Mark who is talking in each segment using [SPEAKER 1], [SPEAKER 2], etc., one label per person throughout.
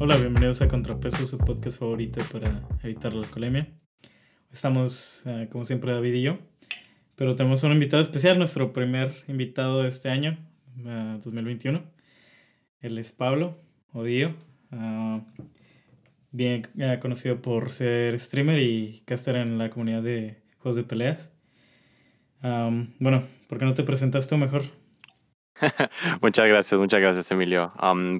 [SPEAKER 1] Hola, bienvenidos a Contrapeso, su podcast favorito para evitar la alcoholemia. Estamos, eh, como siempre, David y yo, pero tenemos un invitado especial, nuestro primer invitado de este año, 2021. Él es Pablo Odío, ah, bien eh, conocido por ser streamer y caster en la comunidad de juegos de peleas. bueno, ¿por qué no te presentas tú mejor?
[SPEAKER 2] muchas gracias, muchas gracias, Emilio.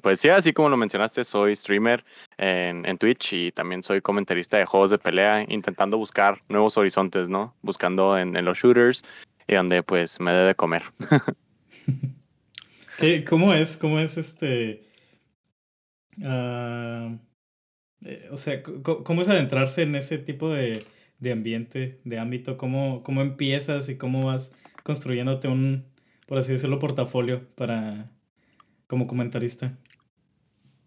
[SPEAKER 2] pues sí, así como lo mencionaste, soy streamer en, en, Twitch y también soy comentarista de juegos de pelea, intentando buscar nuevos horizontes, ¿no? Buscando en, los shooters y donde pues me dé de comer.
[SPEAKER 1] ¿Qué, ¿Cómo es? ¿Cómo es este? Ah, eh, o sea, ¿cómo es adentrarse en ese tipo de, de ambiente, de ámbito? ¿Cómo, ¿Cómo empiezas y cómo vas construyéndote un, por así decirlo, portafolio para como comentarista?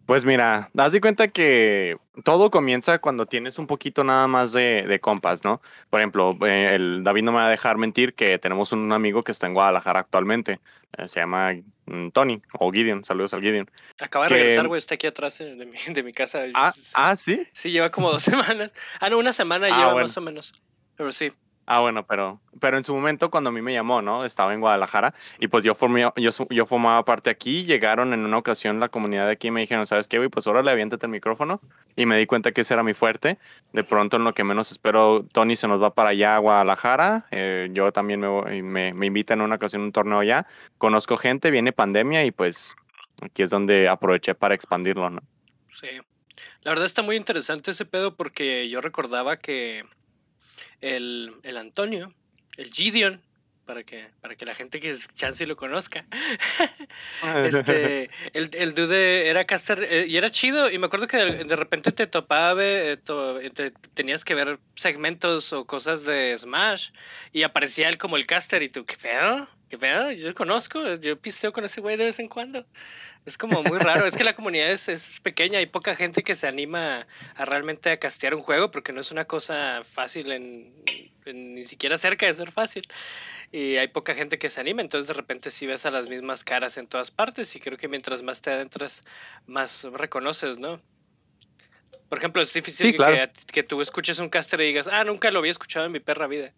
[SPEAKER 2] Pues mira, das de cuenta que todo comienza cuando tienes un poquito nada más de, de compas, ¿no? Por ejemplo, eh, el David no me va a dejar mentir que tenemos un amigo que está en Guadalajara actualmente. Eh, se llama mm, Tony o Gideon. Saludos al Gideon.
[SPEAKER 3] Acaba de regresar, güey. Está aquí atrás de mi, de mi casa.
[SPEAKER 2] Ah, ah, ¿sí?
[SPEAKER 3] Sí, lleva como dos semanas. Ah, no, una semana ah, lleva más o menos. Pero sí.
[SPEAKER 2] Ah, bueno, pero, pero en su momento cuando a mí me llamó, ¿no? Estaba en Guadalajara y pues yo, formé, yo, yo formaba parte aquí, llegaron en una ocasión la comunidad de aquí y me dijeron, ¿sabes qué, güey? Pues ahora le aviéntate el micrófono y me di cuenta que ese era mi fuerte. De pronto en lo que menos espero, Tony se nos va para allá a Guadalajara, eh, yo también me, me, me invitan en una ocasión a un torneo allá, conozco gente, viene pandemia y pues aquí es donde aproveché para expandirlo, ¿no?
[SPEAKER 3] Sí. La verdad está muy interesante ese pedo porque yo recordaba que el, el Antonio, el Gideon, para que, para que la gente que es chance lo conozca. este, el, el dude era caster eh, y era chido. Y me acuerdo que de, repente te topaba, eh, tenías que ver segmentos o cosas de Smash y aparecía él como el caster y tú, ¿qué pedo? ¿Qué pedo? Yo conozco, yo pisteo con ese güey de vez en cuando. Es como muy raro. es que la comunidad es, es, pequeña. Hay poca gente que se anima a realmente a castear un juego porque no es una cosa fácil en, ni siquiera cerca de ser fácil. Y hay poca gente que se anima. Entonces de repente sí ves a las mismas caras en todas partes. Y creo que mientras más te adentras, más reconoces, ¿no? Por ejemplo, es difícil que, que, tú escuches un caster y digas, ah, nunca lo había escuchado en mi perra vida.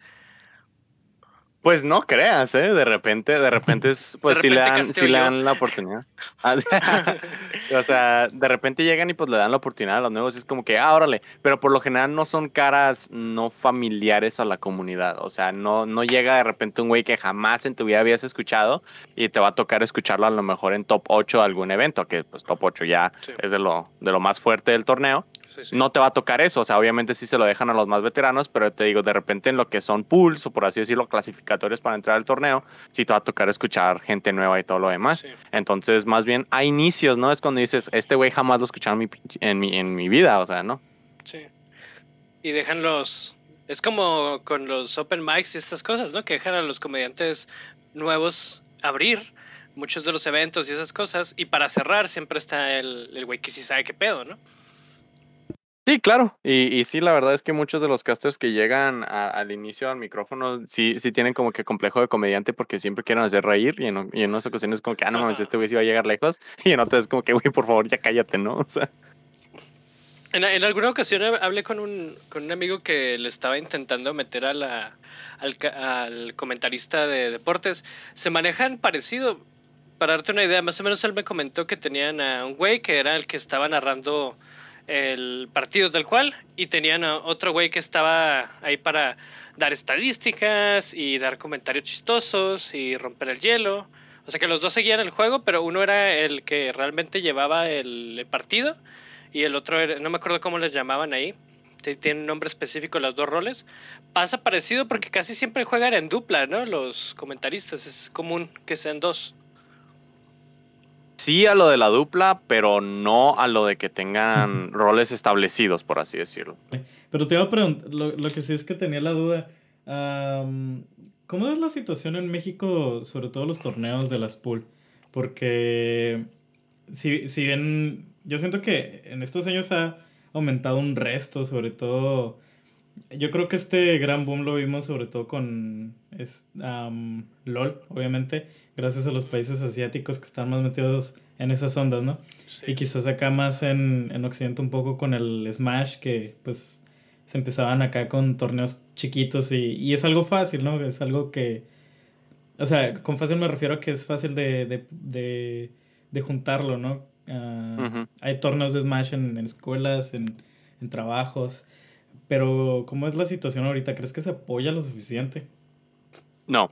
[SPEAKER 2] Pues no creas, ¿eh? De repente, de repente es, pues si le dan, si le dan la oportunidad. Ah, o sea, de repente llegan y pues le dan la oportunidad a los nuevos y es como que, ah, órale. Pero por lo general no son caras no familiares a la comunidad. O sea, no, no llega de repente un güey que jamás en tu vida habías escuchado y te va a tocar escucharlo a lo mejor en top 8 de algún evento, que pues top 8 ya es de lo, de lo más fuerte del torneo. No te va a tocar eso, o sea, obviamente sí se lo dejan a los más veteranos, pero te digo, de repente en lo que son pools o por así decirlo, clasificatorios para entrar al torneo, sí te va a tocar escuchar gente nueva y todo lo demás. Entonces, más bien a inicios, ¿no? Es cuando dices, este güey jamás lo escucharon en mi, en mi vida, o sea, ¿no?
[SPEAKER 3] Sí. Y dejan los... Es como con los open mics y estas cosas, ¿no? Que dejan a los comediantes nuevos abrir muchos de los eventos y esas cosas. Y para cerrar siempre está el güey que sí sabe qué pedo, ¿no?
[SPEAKER 2] Sí, claro. Y, y, sí, la verdad es que muchos de los casters que llegan al inicio al micrófono sí, sí tienen como que complejo de comediante porque siempre quieren hacer reír y en, y en unas ocasiones como que, ah, no mames, este güey sí va a llegar lejos y en otras es como que, güey, por favor, ya cállate, ¿no? O sea.
[SPEAKER 3] En, en, alguna ocasión hablé con un, con un amigo que le estaba intentando meter a la, al, al comentarista de deportes. Se manejan parecido. Para darte una idea, más o menos él me comentó que tenían a un güey que era el que estaba narrando el partido tal cual y tenían otro güey que estaba ahí para dar estadísticas y dar comentarios chistosos y romper el hielo. O sea que los dos seguían el juego, pero uno era el que realmente llevaba el partido y el otro era, no me acuerdo cómo les llamaban ahí. Tienen nombre específico los dos roles. Pasa parecido porque casi siempre juegan en dupla, ¿no? Los comentaristas. Es común que sean dos
[SPEAKER 2] sí a lo de la dupla, pero no a lo de que tengan roles establecidos, por así decirlo.
[SPEAKER 1] Pero te iba a preguntar, lo, que sí es que tenía la duda, ¿cómo es la situación en México, sobre todo los torneos de las pool? Porque si, si bien yo siento que en estos años ha aumentado un resto, sobre todo yo creo que este gran boom lo vimos sobre todo con LOL, obviamente, gracias a los países asiáticos que están más metidos en esas ondas, ¿no? Y quizás acá más en, en Occidente un poco con el Smash, que pues se empezaban acá con torneos chiquitos y, y es algo fácil, ¿no? Es algo que... O sea, con fácil me refiero a que es fácil de, de, de, de juntarlo, ¿no? Ah, hay torneos de Smash en, en escuelas, en, en trabajos. Pero, ¿cómo es la situación ahorita? ¿Crees que se apoya lo suficiente?
[SPEAKER 2] No.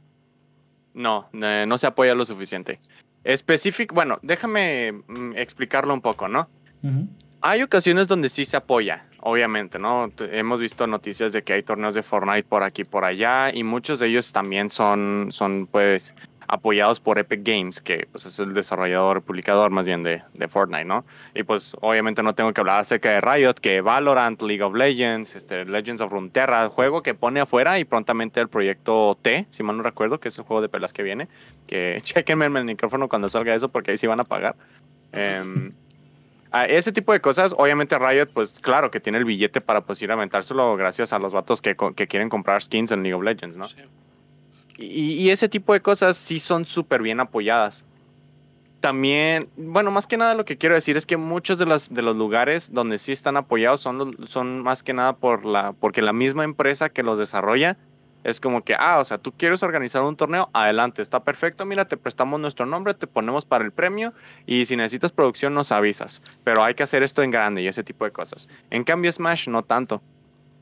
[SPEAKER 2] No, no se apoya lo suficiente. Específico, bueno, déjame mm, explicarlo un poco, ¿no? Hay ocasiones donde sí se apoya, obviamente, ¿no? Hemos visto noticias de que hay torneos de Fortnite por aquí, por allá, y muchos de ellos también son, son pues, apoyados por Epic Games, que pues, es el desarrollador, publicador más bien de, de, Fortnite, ¿no? Y pues obviamente no tengo que hablar acerca de Riot, que Valorant, League of Legends, este, Legends of Runeterra, juego que pone afuera y prontamente el proyecto T, si mal no recuerdo, que es el juego de pelas que viene, que chequenme el micrófono cuando salga eso porque ahí sí van a pagar. Eh, ese tipo de cosas, obviamente Riot, pues claro que tiene el billete para pues ir a aventárselo gracias a los vatos que, que quieren comprar skins en League of Legends, ¿no? Sí. Y, ese tipo de cosas sí son súper bien apoyadas. También, bueno, más que nada lo que quiero decir es que muchos de los, de los lugares donde sí están apoyados son, son más que nada por la, porque la misma empresa que los desarrolla es como que, ah, o sea, tú quieres organizar un torneo, adelante, está perfecto, mira, te prestamos nuestro nombre, te ponemos para el premio y si necesitas producción nos avisas, pero hay que hacer esto en grande y ese tipo de cosas. En cambio, Smash no tanto.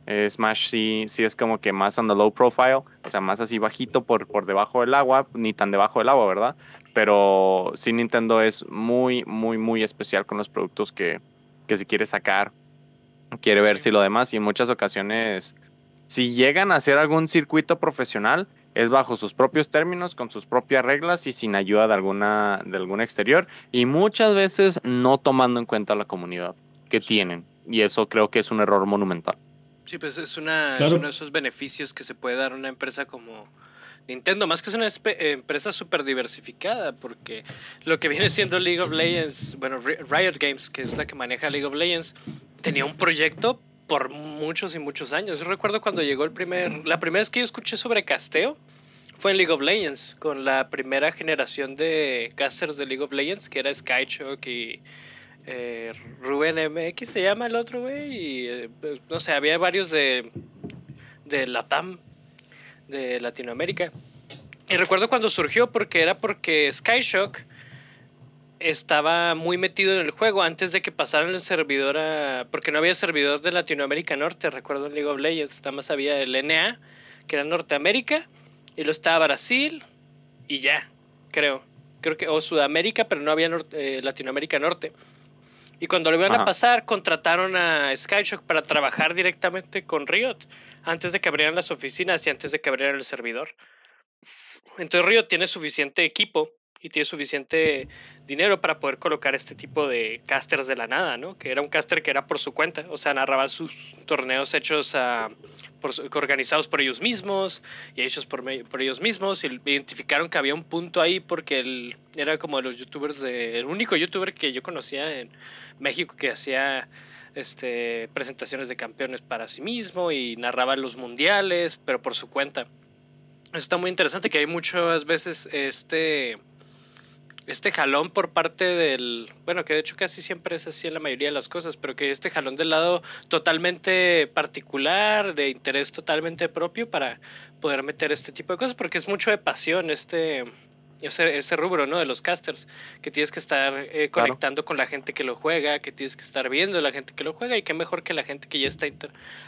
[SPEAKER 2] Eh, Smash sí, sí es como que más on the low profile, o sea, más así bajito por, por debajo del agua, ni tan debajo del agua, ¿verdad? Pero sí Nintendo es muy, muy, muy especial con los productos que, que se quiere sacar, quiere ver si lo demás y en muchas ocasiones, si llegan a hacer algún circuito profesional, es bajo sus propios términos, con sus propias reglas y sin ayuda de alguna de algún exterior y muchas veces no tomando en cuenta la comunidad que tienen y eso creo que es un error monumental.
[SPEAKER 3] Sí, pues es, una, uno de esos beneficios que se puede dar una empresa como Nintendo, más que es una empresa súper diversificada, porque lo que viene siendo League of Legends, bueno, Riot Games, que es la que maneja League of Legends, tenía un proyecto por muchos y muchos años. Yo recuerdo cuando llegó el primer, la primera vez que yo escuché sobre casteo fue en League of Legends, con la primera generación de casters de League of Legends, que era Skychock y eh, Rubén MX se llama el otro, güey. Y eh, no sé, había varios de, de Latam, de Latinoamérica. Y recuerdo cuando surgió porque era porque Skyshock estaba muy metido en el juego antes de que pasaran el servidor a... Porque no había servidor de Latinoamérica Norte, recuerdo en League of Legends. Nada más había el NA, que era Norteamérica, y lo estaba Brasil, y ya, creo. Creo que... O Sudamérica, pero no había eh, Latinoamérica Norte. Y cuando lo iban a pasar, contrataron a Skyshock para trabajar directamente con Riot antes de que abrieran las oficinas y antes de que abrieran el servidor. Entonces Riot tiene suficiente equipo y tiene suficiente dinero para poder colocar este tipo de casters de la nada, ¿no? Que era un caster que era por su cuenta, o sea, narraba sus torneos hechos a, por, organizados por ellos mismos y hechos por, por, ellos mismos y identificaron que había un punto ahí porque él era como de los youtubers, de, el único youtuber que yo conocía en México que hacía este, presentaciones de campeones para sí mismo y narraba los mundiales, pero por su cuenta. Eso está muy interesante que hay muchas veces este este jalón por parte del, bueno, que de hecho casi siempre es así en la mayoría de las cosas, pero que este jalón del lado totalmente particular, de interés totalmente propio para poder meter este tipo de cosas, porque es mucho de pasión este ese, ese rubro, ¿no? De los casters, que tienes que estar eh, conectando con la gente que lo juega, que tienes que estar viendo a la gente que lo juega y qué mejor que la gente que ya está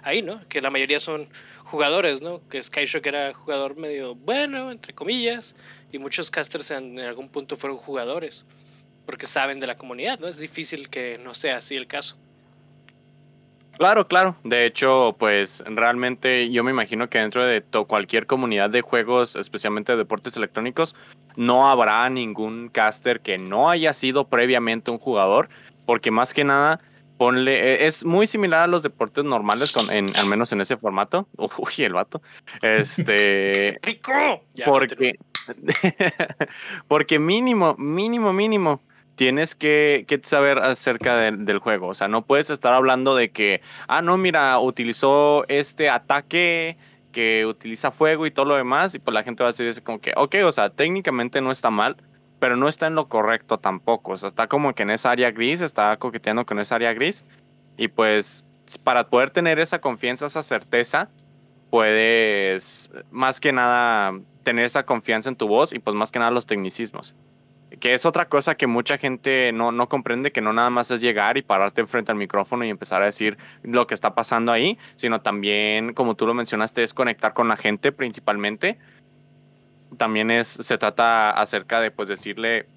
[SPEAKER 3] ahí, ¿no? Que la mayoría son jugadores, ¿no? Que Skyshock era jugador medio bueno, entre comillas, y muchos casters en, algún punto fueron jugadores, porque saben de la comunidad, ¿no? Es difícil que no sea así el caso.
[SPEAKER 2] Claro, claro. De hecho, pues realmente yo me imagino que dentro de cualquier comunidad de juegos, especialmente de deportes electrónicos, no habrá ningún caster que no haya sido previamente un jugador, porque más que nada, ponle, e, es muy similar a los deportes normales, con, en, al menos en ese formato. Uy, el vato. Este. porque, porque mínimo, mínimo, mínimo tienes que, saber acerca del juego. O sea, no puedes estar hablando de que, ah, no, mira, utilizó este ataque que utiliza fuego y todo lo demás. Y pues la gente va a decir como que, ok, o sea, técnicamente no está mal, pero no está en lo correcto tampoco. O sea, está como que en esa área gris, está coqueteando con esa área gris. Y pues para poder tener esa confianza, esa certeza, puedes más que nada tener esa confianza en tu voz y pues más que nada los tecnicismos que es otra cosa que mucha gente no, no comprende, que no nada más es llegar y pararte frente al micrófono y empezar a decir lo que está pasando ahí, sino también, como tú lo mencionaste, es conectar con la gente principalmente. También es, se trata acerca de pues decirle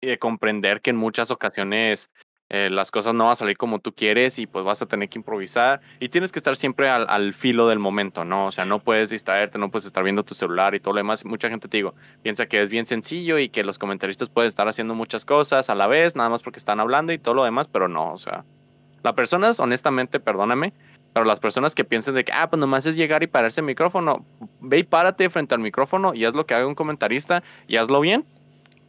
[SPEAKER 2] y de comprender que en muchas ocasiones eh, las cosas no van a salir como tú quieres y pues vas a tener que improvisar y tienes que estar siempre al, filo del momento, ¿no? O sea, no puedes distraerte, no puedes estar viendo tu celular y todo lo demás. Mucha gente, te digo, piensa que es bien sencillo y que los comentaristas pueden estar haciendo muchas cosas a la vez, nada más porque están hablando y todo lo demás, pero no, o sea, las personas, honestamente, perdóname, pero las personas que piensen de que, ah, pues nomás es llegar y pararse el micrófono, ve y párate frente al micrófono y haz lo que haga un comentarista y hazlo bien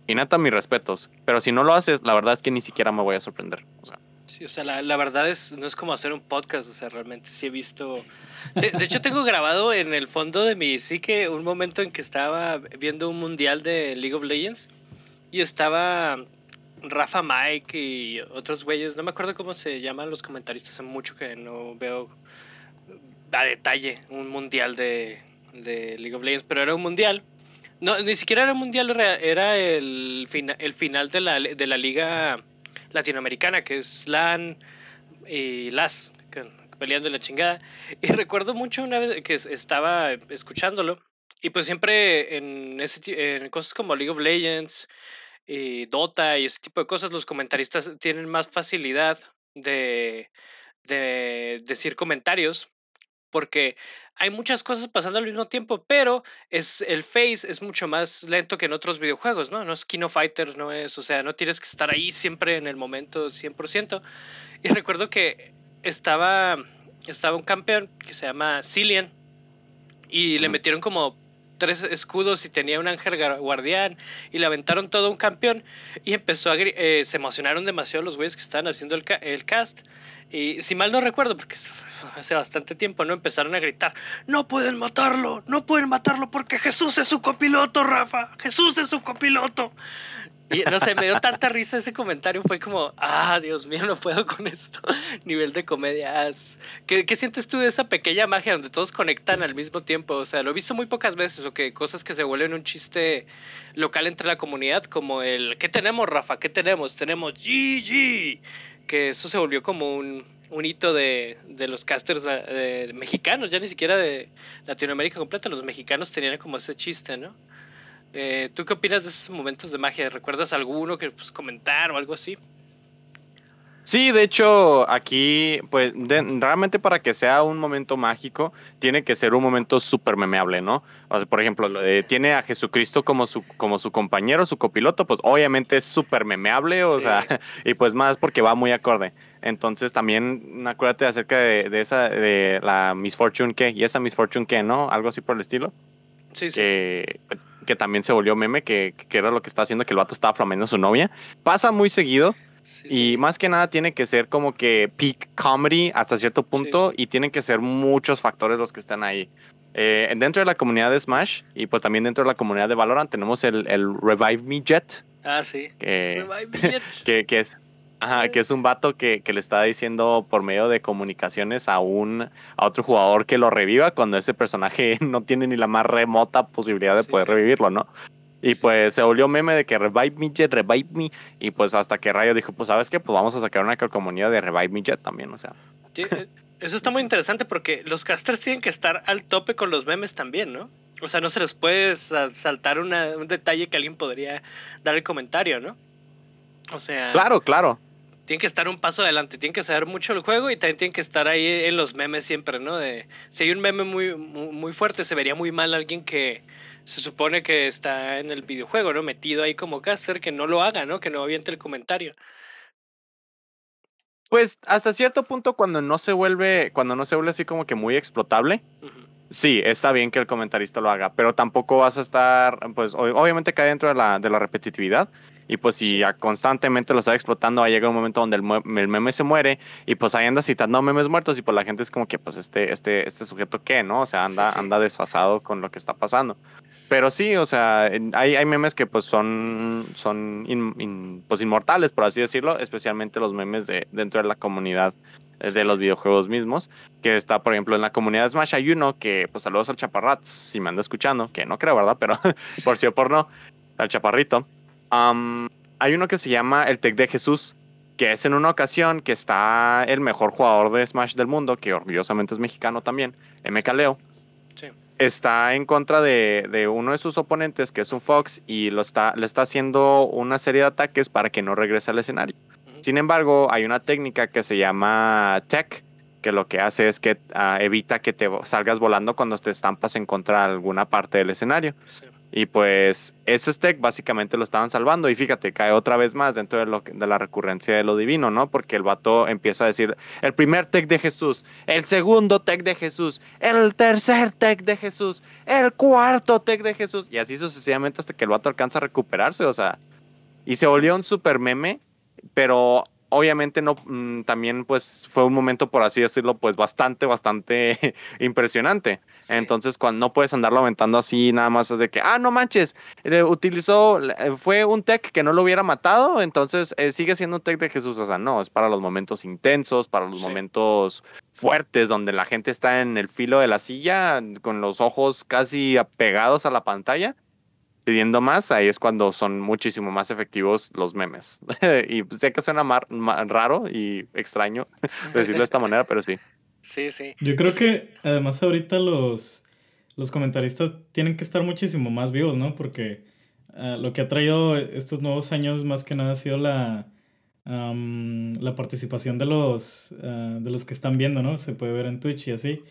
[SPEAKER 2] y neta, mis respetos. Pero si no lo haces, la verdad es que ni siquiera me voy a sorprender. O sea.
[SPEAKER 3] Sí, o sea, la, la, verdad es, no es como hacer un podcast, o sea, realmente sí he visto... De, hecho, tengo grabado en el fondo de mi psique un momento en que estaba viendo un mundial de League of Legends y estaba Rafa Mike y otros güeyes, no me acuerdo cómo se llaman los comentaristas, hace mucho que no veo a detalle un mundial de, League of Legends, pero era un mundial no, ni siquiera era mundial, era el, el final de la, de la liga latinoamericana, que es LAN y LAS, peleando la chingada. Y recuerdo mucho una vez que estaba escuchándolo, y pues siempre en, ese, en cosas como League of Legends y Dota y ese tipo de cosas, los comentaristas tienen más facilidad de, de decir comentarios porque hay muchas cosas pasando al mismo tiempo, pero es el face es mucho más lento que en otros videojuegos, ¿no? No es Kino Fighter, no es, o sea, no tienes que estar ahí siempre en el momento 100%. Y recuerdo que estaba, estaba un campeón que se llama Cillian y le metieron como tres escudos y tenía un ángel guardián y le aventaron todo un campeón y empezó a eh, se emocionaron demasiado los güeyes que estaban haciendo el, el cast y si mal no recuerdo, porque hace bastante tiempo, ¿no? Empezaron a gritar, no pueden matarlo, no pueden matarlo porque Jesús es su copiloto, Rafa, Jesús es su copiloto. Y no sé, me dio tanta risa ese comentario, fue como, ah, Dios mío, no puedo con esto. Nivel de comedias. ¿Qué, ¿Qué, sientes tú de esa pequeña magia donde todos conectan al mismo tiempo? O sea, lo he visto muy pocas veces, o que cosas que se vuelven un chiste local entre la comunidad, como el, ¿qué tenemos, Rafa? ¿Qué tenemos? Tenemos GG que eso se volvió como un, un hito de, de, los casters eh, mexicanos, ya ni siquiera de Latinoamérica completa, los mexicanos tenían como ese chiste, ¿no? Eh, ¿Tú qué opinas de esos momentos de magia? ¿Recuerdas alguno que pues, comentar o algo así?
[SPEAKER 2] Sí, de hecho, aquí, pues, realmente para que sea un momento mágico, tiene que ser un momento súper memeable, ¿no? O sea, por ejemplo, tiene a Jesucristo como su, como su compañero, su copiloto, pues obviamente es súper memeable, o sea, y pues más porque va muy acorde. Entonces también acuérdate acerca de, esa, de la Misfortune que, y esa Misfortune que, ¿no? Algo así por el estilo.
[SPEAKER 3] Sí, sí.
[SPEAKER 2] Que, que también se volvió meme, que, que era lo que está haciendo que el vato estaba flameando a su novia. Pasa muy seguido y más que nada tiene que ser como que peak comedy hasta cierto punto y tienen que ser muchos factores los que están ahí. Eh, dentro de la comunidad de Smash y pues también dentro de la comunidad de Valorant tenemos el, el Revive Me Jet.
[SPEAKER 3] Ah, sí.
[SPEAKER 2] Que, Revive Me Jet. que, que, es, ajá, que es un vato que, que, le está diciendo por medio de comunicaciones a, un, a otro jugador que lo reviva cuando ese personaje no tiene ni la más remota posibilidad de poder revivirlo, ¿no? Y pues se volvió meme de que Revive Me Jet, Revive Me. Y pues hasta que Rayo dijo, pues sabes qué, pues vamos a sacar una comunidad de Revive Me Jet también, o sea.
[SPEAKER 3] Eh, eso está muy interesante porque los casters tienen que estar al tope con los memes también, ¿no? O sea, no se les puede saltar un detalle que alguien podría dar el comentario, ¿no? O sea.
[SPEAKER 2] Claro, claro.
[SPEAKER 3] Tienen que estar un paso adelante, tienen que saber mucho el juego y también tienen que estar ahí en los memes siempre, ¿no? De, si hay un meme muy, muy fuerte, se vería muy mal alguien que, se supone que está en el videojuego, ¿no? Metido ahí como caster, que no lo haga, ¿no? Que no aviente el comentario.
[SPEAKER 2] Pues hasta cierto punto cuando no se vuelve, cuando no se vuelve así como que muy explotable, sí, está bien que el comentarista lo haga, pero tampoco vas a estar, pues obviamente cae dentro de la, de la repetitividad Y pues si constantemente lo está explotando, va a llegar un momento donde el, meme se muere y pues ahí anda citando memes muertos y pues la gente es como que pues este, este, este sujeto qué, ¿no? O sea, anda, anda desfasado con lo que está pasando. Pero sí, o sea, hay, hay memes que pues son, son pues inmortales, por así decirlo, especialmente los memes de, dentro de la comunidad eh, de los videojuegos mismos, que está, por ejemplo, en la comunidad de Smash hay uno que, pues saludos al Chaparrats, si me anda escuchando, que no creo, ¿verdad? Pero por sí o por no, al Chaparrito. Hay uno que se llama el Tech de Jesús, que es en una ocasión que está el mejor jugador de Smash del mundo, que orgullosamente es mexicano también, MK Leo. Está en contra de, de, uno de sus oponentes, que es un Fox, y lo está, le está haciendo una serie de ataques para que no regrese al escenario. Sin embargo, hay una técnica que se llama Tech, que lo que hace es que ah, evita que te salgas volando cuando te estampas en contra de alguna parte del escenario. Y pues ese tech básicamente lo estaban salvando. Y fíjate, cae otra vez más dentro de, lo de la recurrencia de lo divino, ¿no? Porque el vato empieza a decir el primer tech de Jesús, el segundo tech de Jesús, el tercer tech de Jesús, el cuarto tech de Jesús. Y así sucesivamente hasta que el vato alcanza a recuperarse. O sea, y se volvió un super meme, pero obviamente no, mm, también pues fue un momento, por así decirlo, pues bastante, bastante impresionante. Entonces, cuando no puedes andarlo aventando así, nada más es de que, ah, no manches, utilizó, eh, fue un tech que no lo hubiera matado, entonces eh, sigue siendo un tech de Jesús. O sea, no, es para los momentos intensos, para los momentos fuertes, donde la gente está en el filo de la silla, con los ojos casi apegados a la pantalla pidiendo más, ahí es cuando son muchísimo más efectivos los memes. y sé que suena raro y extraño decirlo de esta manera, pero sí.
[SPEAKER 3] Sí, sí.
[SPEAKER 1] Yo creo que además ahorita los, los comentaristas tienen que estar muchísimo más vivos, ¿no? Porque ah, lo que ha traído estos nuevos años más que nada ha sido la, la participación de los, ah, de los que están viendo, ¿no? Se puede ver en Twitch y así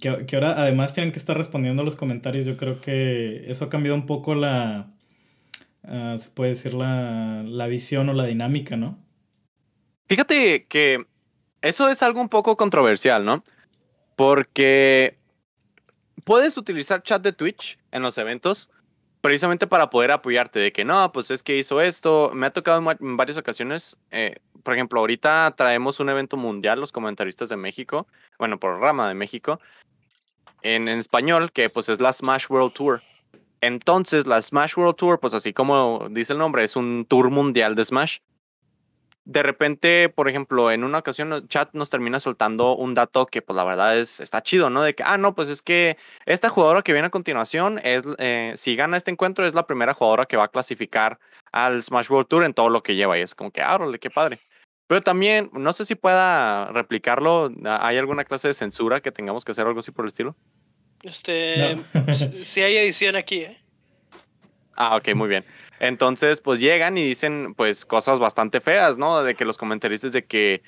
[SPEAKER 1] que, ahora además tienen que estar respondiendo a los comentarios. Yo creo que eso ha cambiado un poco la, ah, se puede decir, la, la visión o la dinámica, ¿no?
[SPEAKER 2] Fíjate que eso es algo un poco controversial, ¿no? Porque puedes utilizar chat de Twitch en los eventos precisamente para poder apoyarte de que no, pues es que hizo esto. Me ha tocado en varias ocasiones eh, por ejemplo, ahorita traemos un evento mundial, los comentaristas de México, bueno, programa de México, en, español, que pues es la Smash World Tour. Entonces, la Smash World Tour, pues así como dice el nombre, es un tour mundial de Smash. De repente, por ejemplo, en una ocasión chat nos termina soltando un dato que pues la verdad es, está chido, ¿no? De que, ah, no, pues es que esta jugadora que viene a continuación, es, eh, si gana este encuentro, es la primera jugadora que va a clasificar al Smash World Tour en todo lo que lleva. Y es como que, ah, qué padre. Pero también, no sé si pueda replicarlo. ¿Hay alguna clase de censura que tengamos que hacer algo así por el estilo?
[SPEAKER 3] Este, si hay edición aquí, ¿eh?
[SPEAKER 2] Ah, ok, muy bien. Entonces, pues llegan y dicen, pues, cosas bastante feas, ¿no? De que los comentaristas de que,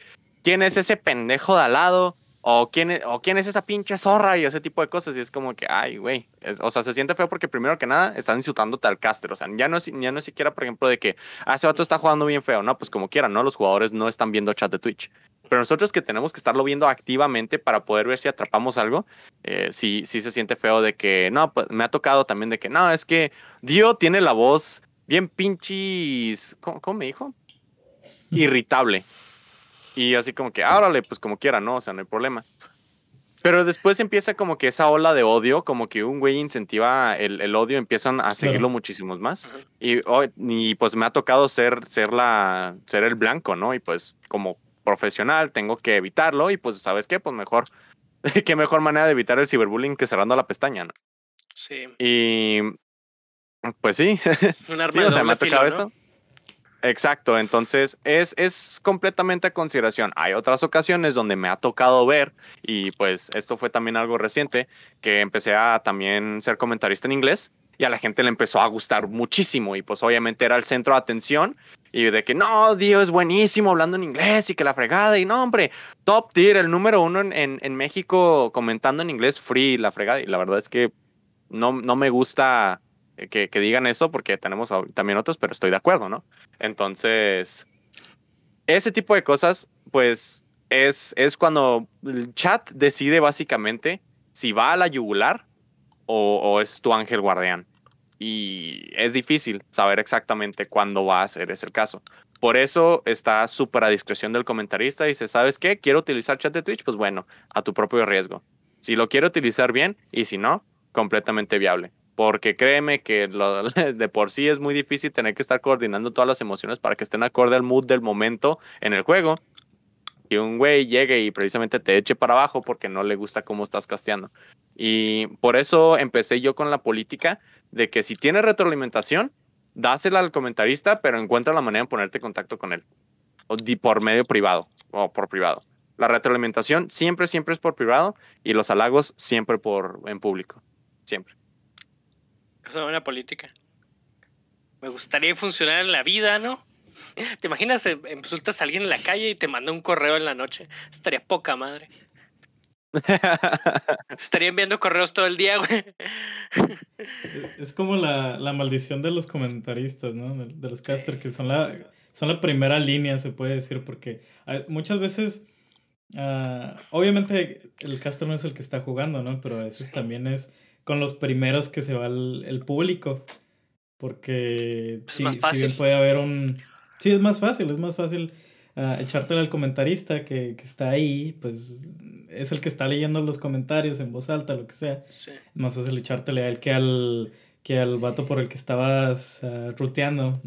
[SPEAKER 2] ¿quién es ese pendejo de al lado? O quién, es, o quién es esa pinche zorra y ese tipo de cosas. Y es como que, ay, güey. O sea, se siente feo porque primero que nada están insultándote al caster. O sea, ya no, es, ya no es siquiera, por ejemplo, de que, ah, ese vato está jugando bien feo. No, pues como quieran, ¿no? Los jugadores no están viendo chat de Twitch. Pero nosotros que tenemos que estarlo viendo activamente para poder ver si atrapamos algo, eh, sí, sí se siente feo de que, no, pues me ha tocado también de que, no, es que Dio tiene la voz bien pinches, ¿cómo, cómo me dijo? Irritable. Y así como que, árale, pues como quiera, ¿no? O sea, no hay problema. Pero después empieza como que esa ola de odio, como que un güey incentiva el, el odio, empiezan a seguirlo muchísimos más. Y, y, pues me ha tocado ser, ser, la, ser el blanco, ¿no? Y pues como profesional tengo que evitarlo y pues, ¿sabes qué? Pues mejor, qué mejor manera de evitar el ciberbullying que cerrando la pestaña, ¿no?
[SPEAKER 3] Sí.
[SPEAKER 2] Y pues sí. Un arma sí, o sea, me ha tocado esto. Exacto, entonces es, es completamente a consideración. Hay otras ocasiones donde me ha tocado ver, y pues esto fue también algo reciente, que empecé a también ser comentarista en inglés y a la gente le empezó a gustar muchísimo y pues obviamente era el centro de atención y de que no, Dios es buenísimo hablando en inglés y que la fregada y no, hombre, top tier, el número uno en, en, México comentando en inglés free, la fregada y la verdad es que no, no me gusta que, que, digan eso porque tenemos también otros, pero estoy de acuerdo, ¿no? Entonces, ese tipo de cosas, pues es, es cuando el chat decide básicamente si va a la yugular o, es tu ángel guardián. y es difícil saber exactamente cuándo va a ser ese el caso. Por eso está súper a discreción del comentarista. Dice, ¿sabes qué? Quiero utilizar chat de Twitch. Pues bueno, a tu propio riesgo. Si lo quiero utilizar bien y si no, completamente viable. Porque créeme que de por sí es muy difícil tener que estar coordinando todas las emociones para que estén acorde al mood del momento en el juego. Y un güey llegue y precisamente te eche para abajo porque no le gusta cómo estás casteando. Y por eso empecé yo con la política de que si tiene retroalimentación, dásela al comentarista, pero encuentra la manera de ponerte en contacto con él. O por medio privado o por privado. La retroalimentación siempre, siempre es por privado y los halagos siempre por en público. Siempre.
[SPEAKER 3] Es una buena política. Me gustaría funcionar en la vida, ¿no? ¿Te imaginas? Eh, insultas a alguien en la calle y te manda un correo en la noche. Estaría poca madre. Estaría enviando correos todo el día, güey.
[SPEAKER 1] Es como la, maldición de los comentaristas, ¿no? De, los casters, que son la, son la primera línea, se puede decir, porque muchas veces, ah, obviamente el caster no es el que está jugando, ¿no? Pero a veces también es con los primeros que se va el, público. Porque si, bien puede haber un... Sí, es más fácil, es más fácil uh, echártela al comentarista que, que, está ahí, pues es el que está leyendo los comentarios en voz alta, lo que sea. Sí. Más fácil echártele a él que al, que al vato por el que estabas uh, ruteando,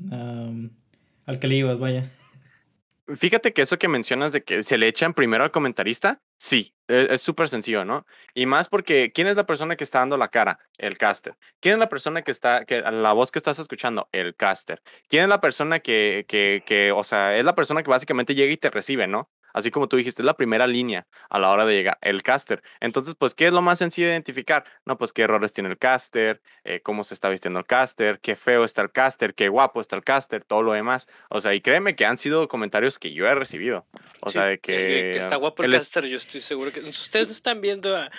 [SPEAKER 1] al que le ibas, vaya.
[SPEAKER 2] Fíjate que eso que mencionas de que se le echan primero al comentarista, sí, e, es súper sencillo, ¿no? Y más porque, ¿quién es la persona que está dando la cara? El caster. ¿Quién es la persona que está, que la voz que estás escuchando? El caster. ¿Quién es la persona que, que, que, o sea, es la persona que básicamente llega y te recibe, ¿no? Así como tú dijiste, es la primera línea a la hora de llegar, el caster. Entonces, pues, ¿qué es lo más sencillo de identificar? No, pues, qué errores tiene el caster, eh, cómo se está vistiendo el caster, qué feo está el caster, qué guapo está el caster, todo lo demás. O sea, y créeme que han sido comentarios que yo he recibido. O sea, de que,
[SPEAKER 3] está guapo el, caster, yo estoy seguro que ustedes no están viendo a,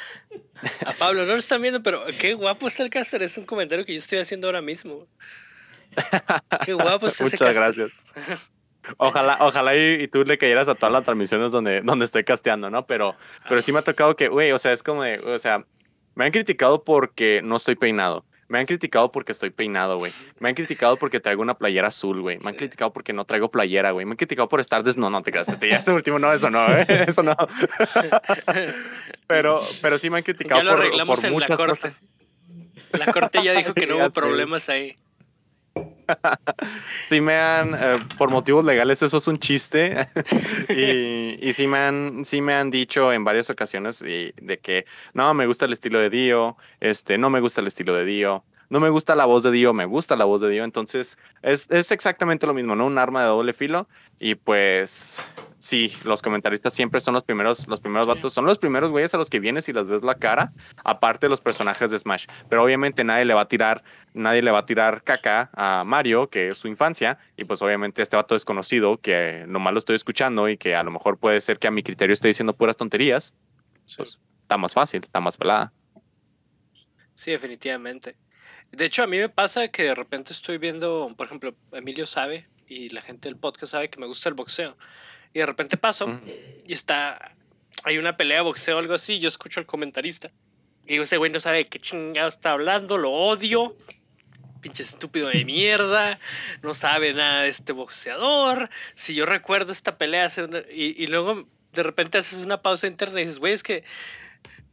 [SPEAKER 3] a Pablo, no lo están viendo, pero qué guapo está el caster, es un comentario que yo estoy haciendo ahora mismo. Qué guapo está
[SPEAKER 2] Muchas gracias. Ojalá, ojalá y, tú le cayeras a todas las transmisiones donde, donde estoy casteando, ¿no? Pero, pero sí me ha tocado que, güey, o sea, es como de, o sea, me han criticado porque no estoy peinado. Me han criticado porque estoy peinado, güey. Me han criticado porque traigo una playera azul, güey. Me han criticado porque no traigo playera, güey. Me han criticado por estar des... No, no te creas. Este ya ese último no, eso no, ¿eh? Eso no. pero, pero sí me han criticado
[SPEAKER 3] ya lo arreglamos en la corte. La corte ya dijo que no hubo problemas ahí.
[SPEAKER 2] sí me han, eh, por motivos legales, eso es un chiste. y, y sí, me han, sí me han dicho en varias ocasiones de que no, me gusta el estilo de Dio, este, no me gusta el estilo de Dio, no me gusta la voz de Dio, me gusta la voz de Dio. Entonces, es, es exactamente lo mismo, ¿no? Un arma de doble filo. Y pues, sí, los comentaristas siempre son los primeros, los primeros vatos, son los primeros güeyes a los que vienes y les ves la cara, aparte de los personajes de Smash. Pero obviamente nadie le va a tirar, nadie le va a tirar caca a Mario, que es su infancia, y pues obviamente este vato desconocido, que nomás lo estoy escuchando y que a lo mejor puede ser que a mi criterio esté diciendo puras tonterías, pues está más fácil, está más pelada.
[SPEAKER 3] Sí, definitivamente. De hecho, a mí me pasa que de repente estoy viendo, por ejemplo, Emilio sabe y la gente del podcast sabe que me gusta el boxeo. Y de repente paso y está, hay una pelea de boxeo o algo así, y yo escucho al comentarista. Y digo, ese güey no sabe de qué chingado está hablando, lo odio. Pinche estúpido de mierda, no sabe nada de este boxeador. Si yo recuerdo esta pelea, y, y luego de repente haces una pausa interna y dices, güey, es que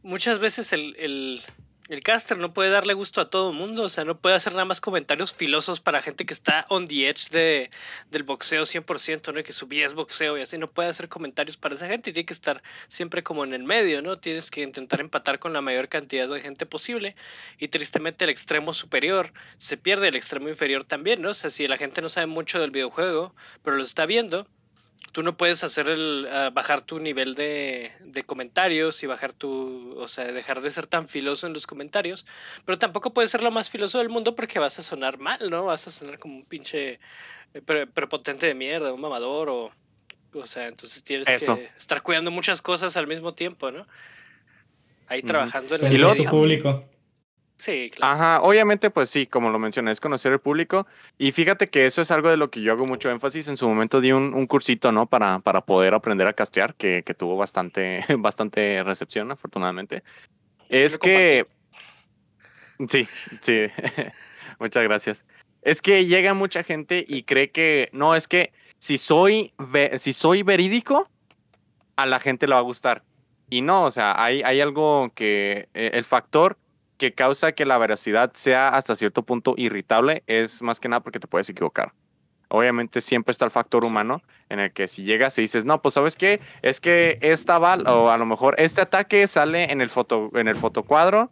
[SPEAKER 3] muchas veces el, el el caster no puede darle gusto a todo el mundo, o sea, no puede hacer nada más comentarios filosos para gente que está on the edge de, del boxeo 100%, ¿no? que su vida es boxeo y así, no puede hacer comentarios para esa gente y tiene que estar siempre como en el medio, ¿no? Tienes que intentar empatar con la mayor cantidad de gente posible y tristemente el extremo superior se pierde, el extremo inferior también, ¿no? O sea, si la gente no sabe mucho del videojuego, pero lo está viendo, tú no puedes hacer el ah, bajar tu nivel de, de, comentarios y bajar tu, o sea, dejar de ser tan filoso en los comentarios, pero tampoco puedes ser lo más filoso del mundo porque vas a sonar mal, ¿no? Vas a sonar como un pinche eh, prepotente de mierda, un mamador o o sea, entonces tienes que estar cuidando muchas cosas al mismo tiempo, ¿no? Ahí trabajando en
[SPEAKER 1] el y luego tu público.
[SPEAKER 3] Sí, claro.
[SPEAKER 2] Ajá, obviamente, pues sí, como lo mencioné, es conocer el público. Y fíjate que eso es algo de lo que yo hago mucho énfasis. En su momento di un, un cursito, ¿no? Para, para poder aprender a castear, que, que tuvo bastante, bastante recepción, afortunadamente. Es que. Sí, sí. Muchas gracias. Es que llega mucha gente y cree que, no, es que si soy, si soy verídico, a la gente le va a gustar. Y no, o sea, hay, hay algo que, eh, el factor que causa que la veracidad sea hasta cierto punto irritable es más que nada porque te puedes equivocar. Obviamente siempre está el factor humano en el que si llegas y dices, no, pues sabes qué, es que esta bala, o a lo mejor este ataque sale en el, foto, en el fotocuadro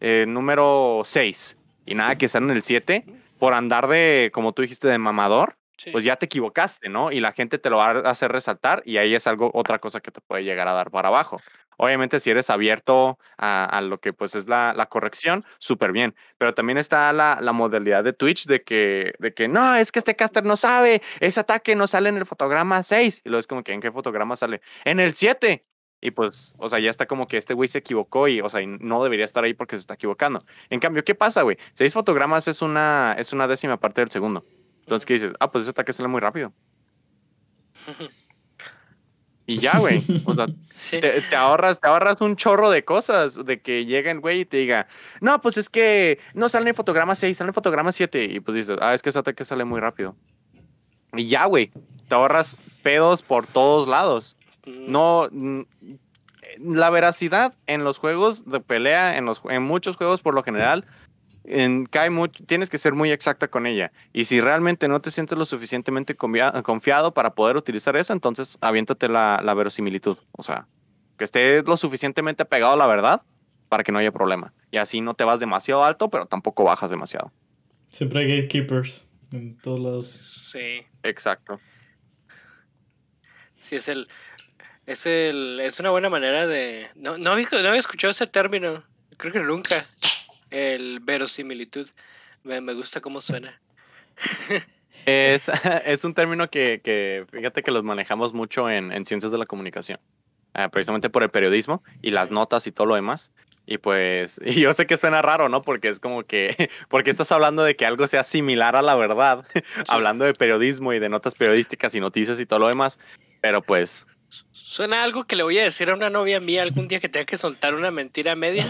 [SPEAKER 2] eh, número 6 y nada que sale en el 7 por andar de, como tú dijiste, de mamador, pues ya te equivocaste, ¿no? Y la gente te lo va a hacer resaltar y ahí es algo, otra cosa que te puede llegar a dar para abajo. Obviamente, si eres abierto a, lo que pues es la, la corrección, súper bien. Pero también está la, la, modalidad de Twitch de que, de que no, es que este caster no sabe, ese ataque no sale en el fotograma 6. Y luego es como que, ¿en qué fotograma sale? En el 7. Y pues, o sea, ya está como que este güey se equivocó y, o sea, no debería estar ahí porque se está equivocando. En cambio, ¿qué pasa, güey? Seis fotogramas es una, es una décima parte del segundo. Entonces, ¿qué dices? Ah, pues ese ataque sale muy rápido. Y ya, güey. O sea, te, ahorras, te ahorras un chorro de cosas. De que lleguen, güey, y te diga, no, pues es que no sale en fotograma 6, sale en fotograma 7. Y pues dices, ah, es que ese ataque sale muy rápido. Y ya, güey. Te ahorras pedos por todos lados. No. La veracidad en los juegos de pelea, en, los, en muchos juegos por lo general, en, cae mucho, tienes que ser muy exacta con ella. Y si realmente no te sientes lo suficientemente confiado para poder utilizar eso, entonces aviéntate la, la verosimilitud. O sea, que esté lo suficientemente pegado a la verdad para que no haya problema. Y así no te vas demasiado alto, pero tampoco bajas demasiado.
[SPEAKER 1] Siempre hay gatekeepers en todos lados.
[SPEAKER 3] Sí.
[SPEAKER 2] Exacto.
[SPEAKER 3] Sí, es el, es el. Es una buena manera de. No, no, había, no había escuchado ese término. Creo que nunca. El verosimilitud. Me, me gusta cómo suena.
[SPEAKER 2] es, es un término que, que, fíjate que los manejamos mucho en, en ciencias de la comunicación. Ah, precisamente por el periodismo y las notas y todo lo demás. Y pues, y yo sé que suena raro, ¿no? Porque es como que, porque estás hablando de que algo sea similar a la verdad, hablando de periodismo y de notas periodísticas y noticias y todo lo demás, pero pues,
[SPEAKER 3] Suena algo que le voy a decir a una novia mía algún día que tenga que soltar una mentira media.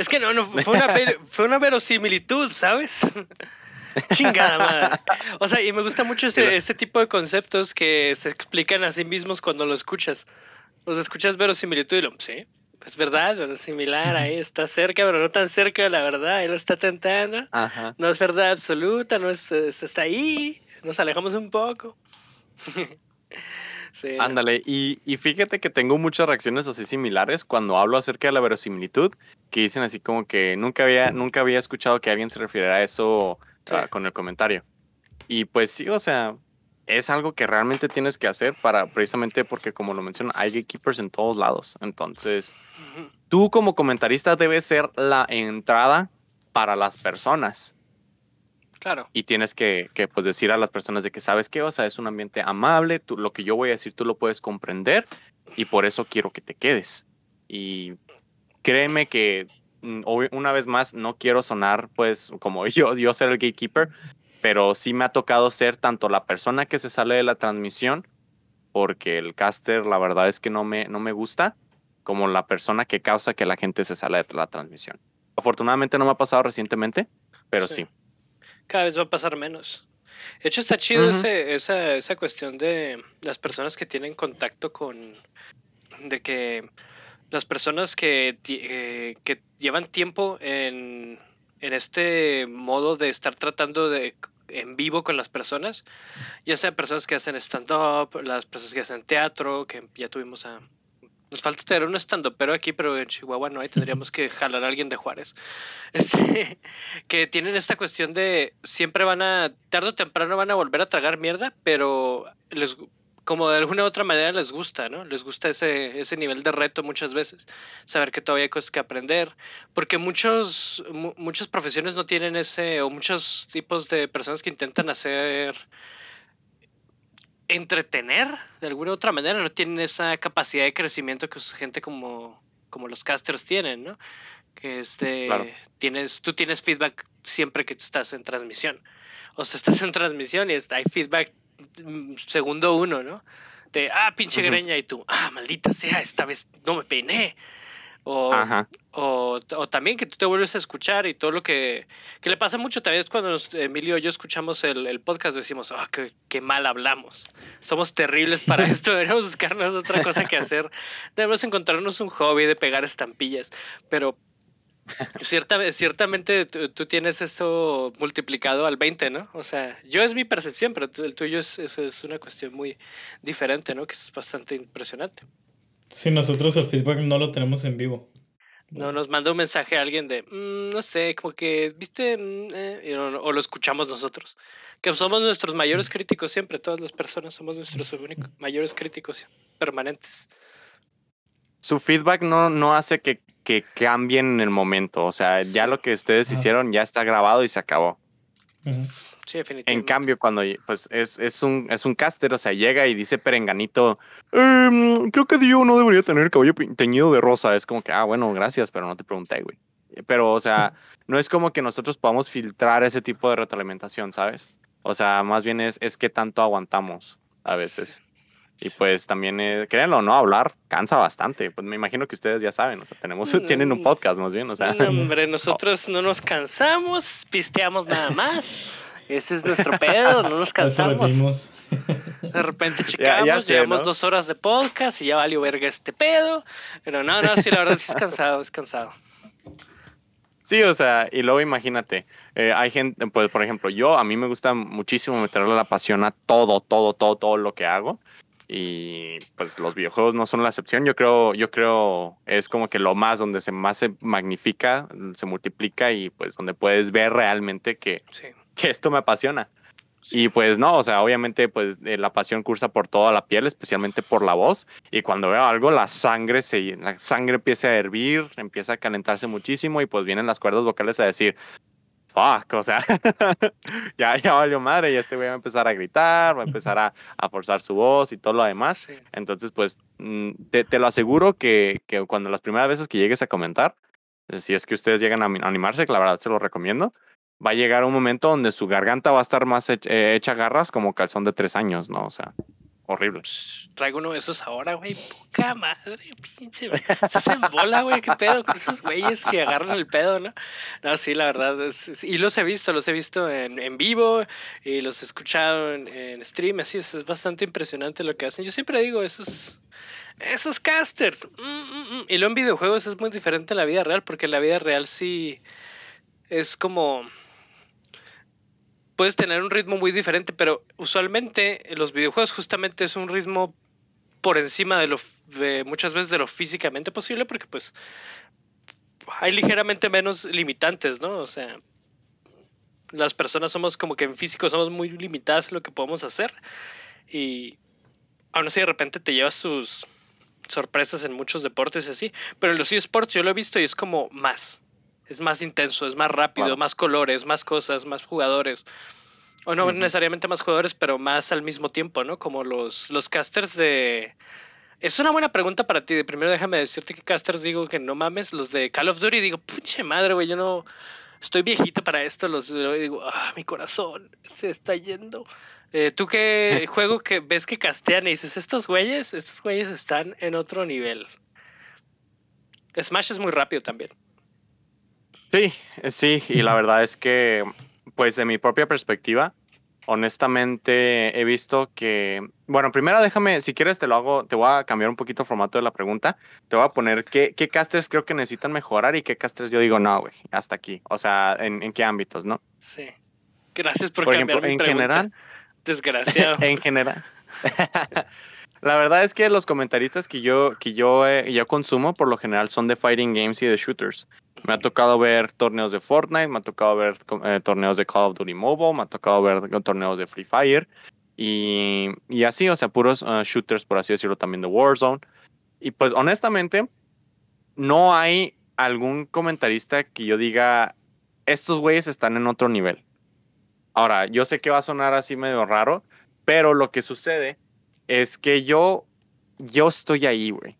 [SPEAKER 3] Es que no, no fue una, fue una verosimilitud, ¿sabes? Chingada madre. O sea, y me gusta mucho ese, ese, tipo de conceptos que se explican a sí mismos cuando lo escuchas. O sea, escuchas verosimilitud y lo, sí, es verdad, verosimilar, ahí está cerca, pero no tan cerca de la verdad, él lo está tentando. No es verdad absoluta, no es, está ahí, nos alejamos un poco.
[SPEAKER 2] Ándale, y, y, fíjate que tengo muchas reacciones así similares cuando hablo acerca de la verosimilitud, que dicen así como que nunca había, nunca había escuchado que alguien se refiriera a eso con el comentario. Y pues sí, o sea, es algo que realmente tienes que hacer para precisamente porque como lo menciono, hay gatekeepers en todos lados. Entonces, tú como comentarista debes ser la entrada para las personas.
[SPEAKER 3] Claro.
[SPEAKER 2] Y tienes que, que pues, decir a las personas de que sabes que, o sea, es un ambiente amable, tú, lo que yo voy a decir tú lo puedes comprender y por eso quiero que te quedes. Y créeme que mm, una vez más no quiero sonar pues como yo, yo ser el gatekeeper, pero sí me ha tocado ser tanto la persona que se sale de la transmisión, porque el caster la verdad es que no me, no me gusta, como la persona que causa que la gente se sale de la transmisión. Afortunadamente no me ha pasado recientemente, pero sí
[SPEAKER 3] cada vez va a pasar menos. De hecho, está chido esa, esa cuestión de las personas que tienen contacto con. de que las personas que, eh, que llevan tiempo en, en este modo de estar tratando de en vivo con las personas, ya sea personas que hacen stand-up, las personas que hacen teatro, que ya tuvimos a nos falta tener un estando pero aquí, pero en Chihuahua no hay, tendríamos que jalar a alguien de Juárez. Este, que tienen esta cuestión de siempre van a, tarde o temprano van a volver a tragar mierda, pero les, como de alguna u otra manera les gusta, ¿no? Les gusta ese, ese nivel de reto muchas veces. Saber que todavía hay cosas que aprender. Porque muchos, muchas profesiones no tienen ese, o muchos tipos de personas que intentan hacer entretener de alguna u otra manera, no tienen esa capacidad de crecimiento que gente como, como los casters tienen, ¿no? Que este, tienes, tú tienes feedback siempre que estás en transmisión. O sea, estás en transmisión y hay feedback segundo uno, ¿no? De, ah, pinche greña, y tú, ah, maldita sea, esta vez no me peiné. O, o, o, también que tú te vuelves a escuchar y todo lo que, que le pasa mucho también es cuando Emilio y yo escuchamos el, el podcast, decimos, ah, qué, qué, mal hablamos. Somos terribles para esto, debemos buscarnos otra cosa que hacer. Debemos encontrarnos un hobby de pegar estampillas. Pero Cierta, ciertamente tú, tienes eso multiplicado al 20, ¿no? O sea, yo es mi percepción, pero el tuyo es, es, una cuestión muy diferente, ¿no? Que es bastante impresionante.
[SPEAKER 1] Sí, nosotros el feedback no lo tenemos en vivo.
[SPEAKER 3] No, nos manda un mensaje a alguien de, mm, no sé, como que, viste, mm, eh", o, lo escuchamos nosotros. Que somos nuestros mayores críticos siempre, todas las personas somos nuestros mayores críticos permanentes.
[SPEAKER 2] Su feedback no, no hace que que cambien en el momento. O sea, ya lo que ustedes hicieron ya está grabado y se acabó.
[SPEAKER 3] Sí, definitivamente.
[SPEAKER 2] En cambio, cuando pues es, es, un, es un caster, o sea, llega y dice Perenganito, em, creo que Dio no debería tener el cabello teñido de rosa. Es como que, ah, bueno, gracias, pero no te pregunté, güey. Pero, o sea, no es como que nosotros podamos filtrar ese tipo de retroalimentación, ¿sabes? O sea, más bien es, es que tanto aguantamos a veces. Y pues también, eh, créanlo o no, hablar cansa bastante. Pues me imagino que ustedes ya saben, o sea, tenemos, tienen un podcast más bien, o sea.
[SPEAKER 3] No, hombre, nosotros no nos cansamos, pisteamos nada más. Ese es nuestro pedo, no nos cansamos. De repente checamos, llevamos dos horas de podcast y ya valió verga este pedo. Pero no, no, sí, la verdad sí es cansado, es cansado.
[SPEAKER 2] Sí, o sea, y luego imagínate, eh, hay gente, pues por ejemplo, yo, a mí me gusta muchísimo meterle la pasión a todo, todo, todo, todo lo que hago y pues los videojuegos no son la excepción. Yo creo, yo creo es como que lo más donde se más se magnifica, se multiplica y pues donde puedes ver realmente que, que esto me apasiona. Y pues no, o sea, obviamente pues eh, la pasión cursa por toda la piel, especialmente por la voz. Y cuando veo algo, la sangre se, la sangre empieza a hervir, empieza a calentarse muchísimo y pues vienen las cuerdas vocales a decir, fuck, o sea, ya, ya valió madre, ya este güey va a empezar a gritar, va a empezar a, a forzar su voz y todo lo demás. Entonces, pues, mm, te, te, lo aseguro que, que cuando las primeras veces que llegues a comentar, eh, si es que ustedes llegan a animarse, que la verdad se lo recomiendo, va a llegar un momento donde su garganta va a estar más eh, hecha garras como calzón de tres años, ¿no? O sea, horrible.
[SPEAKER 3] traigo uno de esos ahora, güey. Poca madre, pinche. Se hacen bola, güey. ¿Qué pedo con esos güeyes que agarran el pedo, no? No, sí, la verdad. Y los he visto, los he visto en, en vivo y los he escuchado en, en stream. Así es, es bastante impresionante lo que hacen. Yo siempre digo, esos. Esos casters. Mm, mm, mm. Y lo en videojuegos es muy diferente en la vida real, porque la vida real sí es como puedes tener un ritmo muy diferente, pero usualmente los videojuegos justamente es un ritmo por encima de lo muchas veces de lo físicamente posible porque pues hay ligeramente menos limitantes, ¿no? O sea, las personas somos como que en físico somos muy limitadas en lo que podemos hacer y aún así de repente te llevas sus sorpresas en muchos deportes y así, pero en los eSports yo lo he visto y es como más es más intenso, es más rápido, más colores, más cosas, más jugadores. O no necesariamente más jugadores, pero más al mismo tiempo, ¿no? Como los, los casters de... Es una buena pregunta para ti. Primero déjame decirte que casters digo que no mames. Los de Call of Duty digo, puche madre, güey, yo no... Estoy viejito para esto. Los digo, ah, mi corazón se está yendo. Eh, ¿Tú qué juego que ves que castean y dices, estos güeyes, estos güeyes están en otro nivel? Smash es muy rápido también.
[SPEAKER 2] Sí, sí, y la verdad es que, pues de mi propia perspectiva, honestamente he visto que, bueno, primero déjame, si quieres te lo hago, te voy a cambiar un poquito el formato de la pregunta, te voy a poner qué, qué casters creo que necesitan mejorar y qué casters yo digo, no, güey, hasta aquí, o sea, en, en qué ámbitos, ¿no?
[SPEAKER 3] Sí. Gracias por, cambiar mi en general. Desgraciado.
[SPEAKER 2] en general. La verdad es que los comentaristas que yo, que yo, eh, yo consumo por lo general son de fighting games y de shooters. Me ha tocado ver torneos de Fortnite, me ha tocado ver eh, torneos de Call of Duty Mobile, me ha tocado ver torneos de Free Fire y, y así, o sea, puros uh, shooters, por así decirlo, también de Warzone. Y pues honestamente, no hay algún comentarista que yo diga, estos güeyes están en otro nivel. Ahora, yo sé que va a sonar así medio raro, pero lo que sucede es que yo, yo estoy ahí, güey.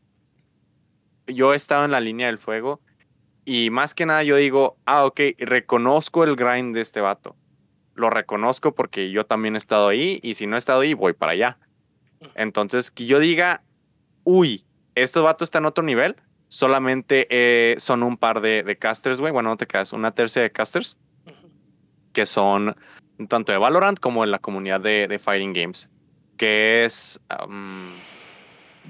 [SPEAKER 2] Yo he estado en la línea del fuego y más que nada yo digo, ah, ok, reconozco el grind de este vato. Lo reconozco porque yo también he estado ahí y si no he estado ahí, voy para allá. Entonces, que yo diga, uy, este vato está en otro nivel, solamente eh, son un par de, casters, güey. Bueno, no te creas, una tercia de casters que son tanto de Valorant como en la comunidad de, Fighting Games, que es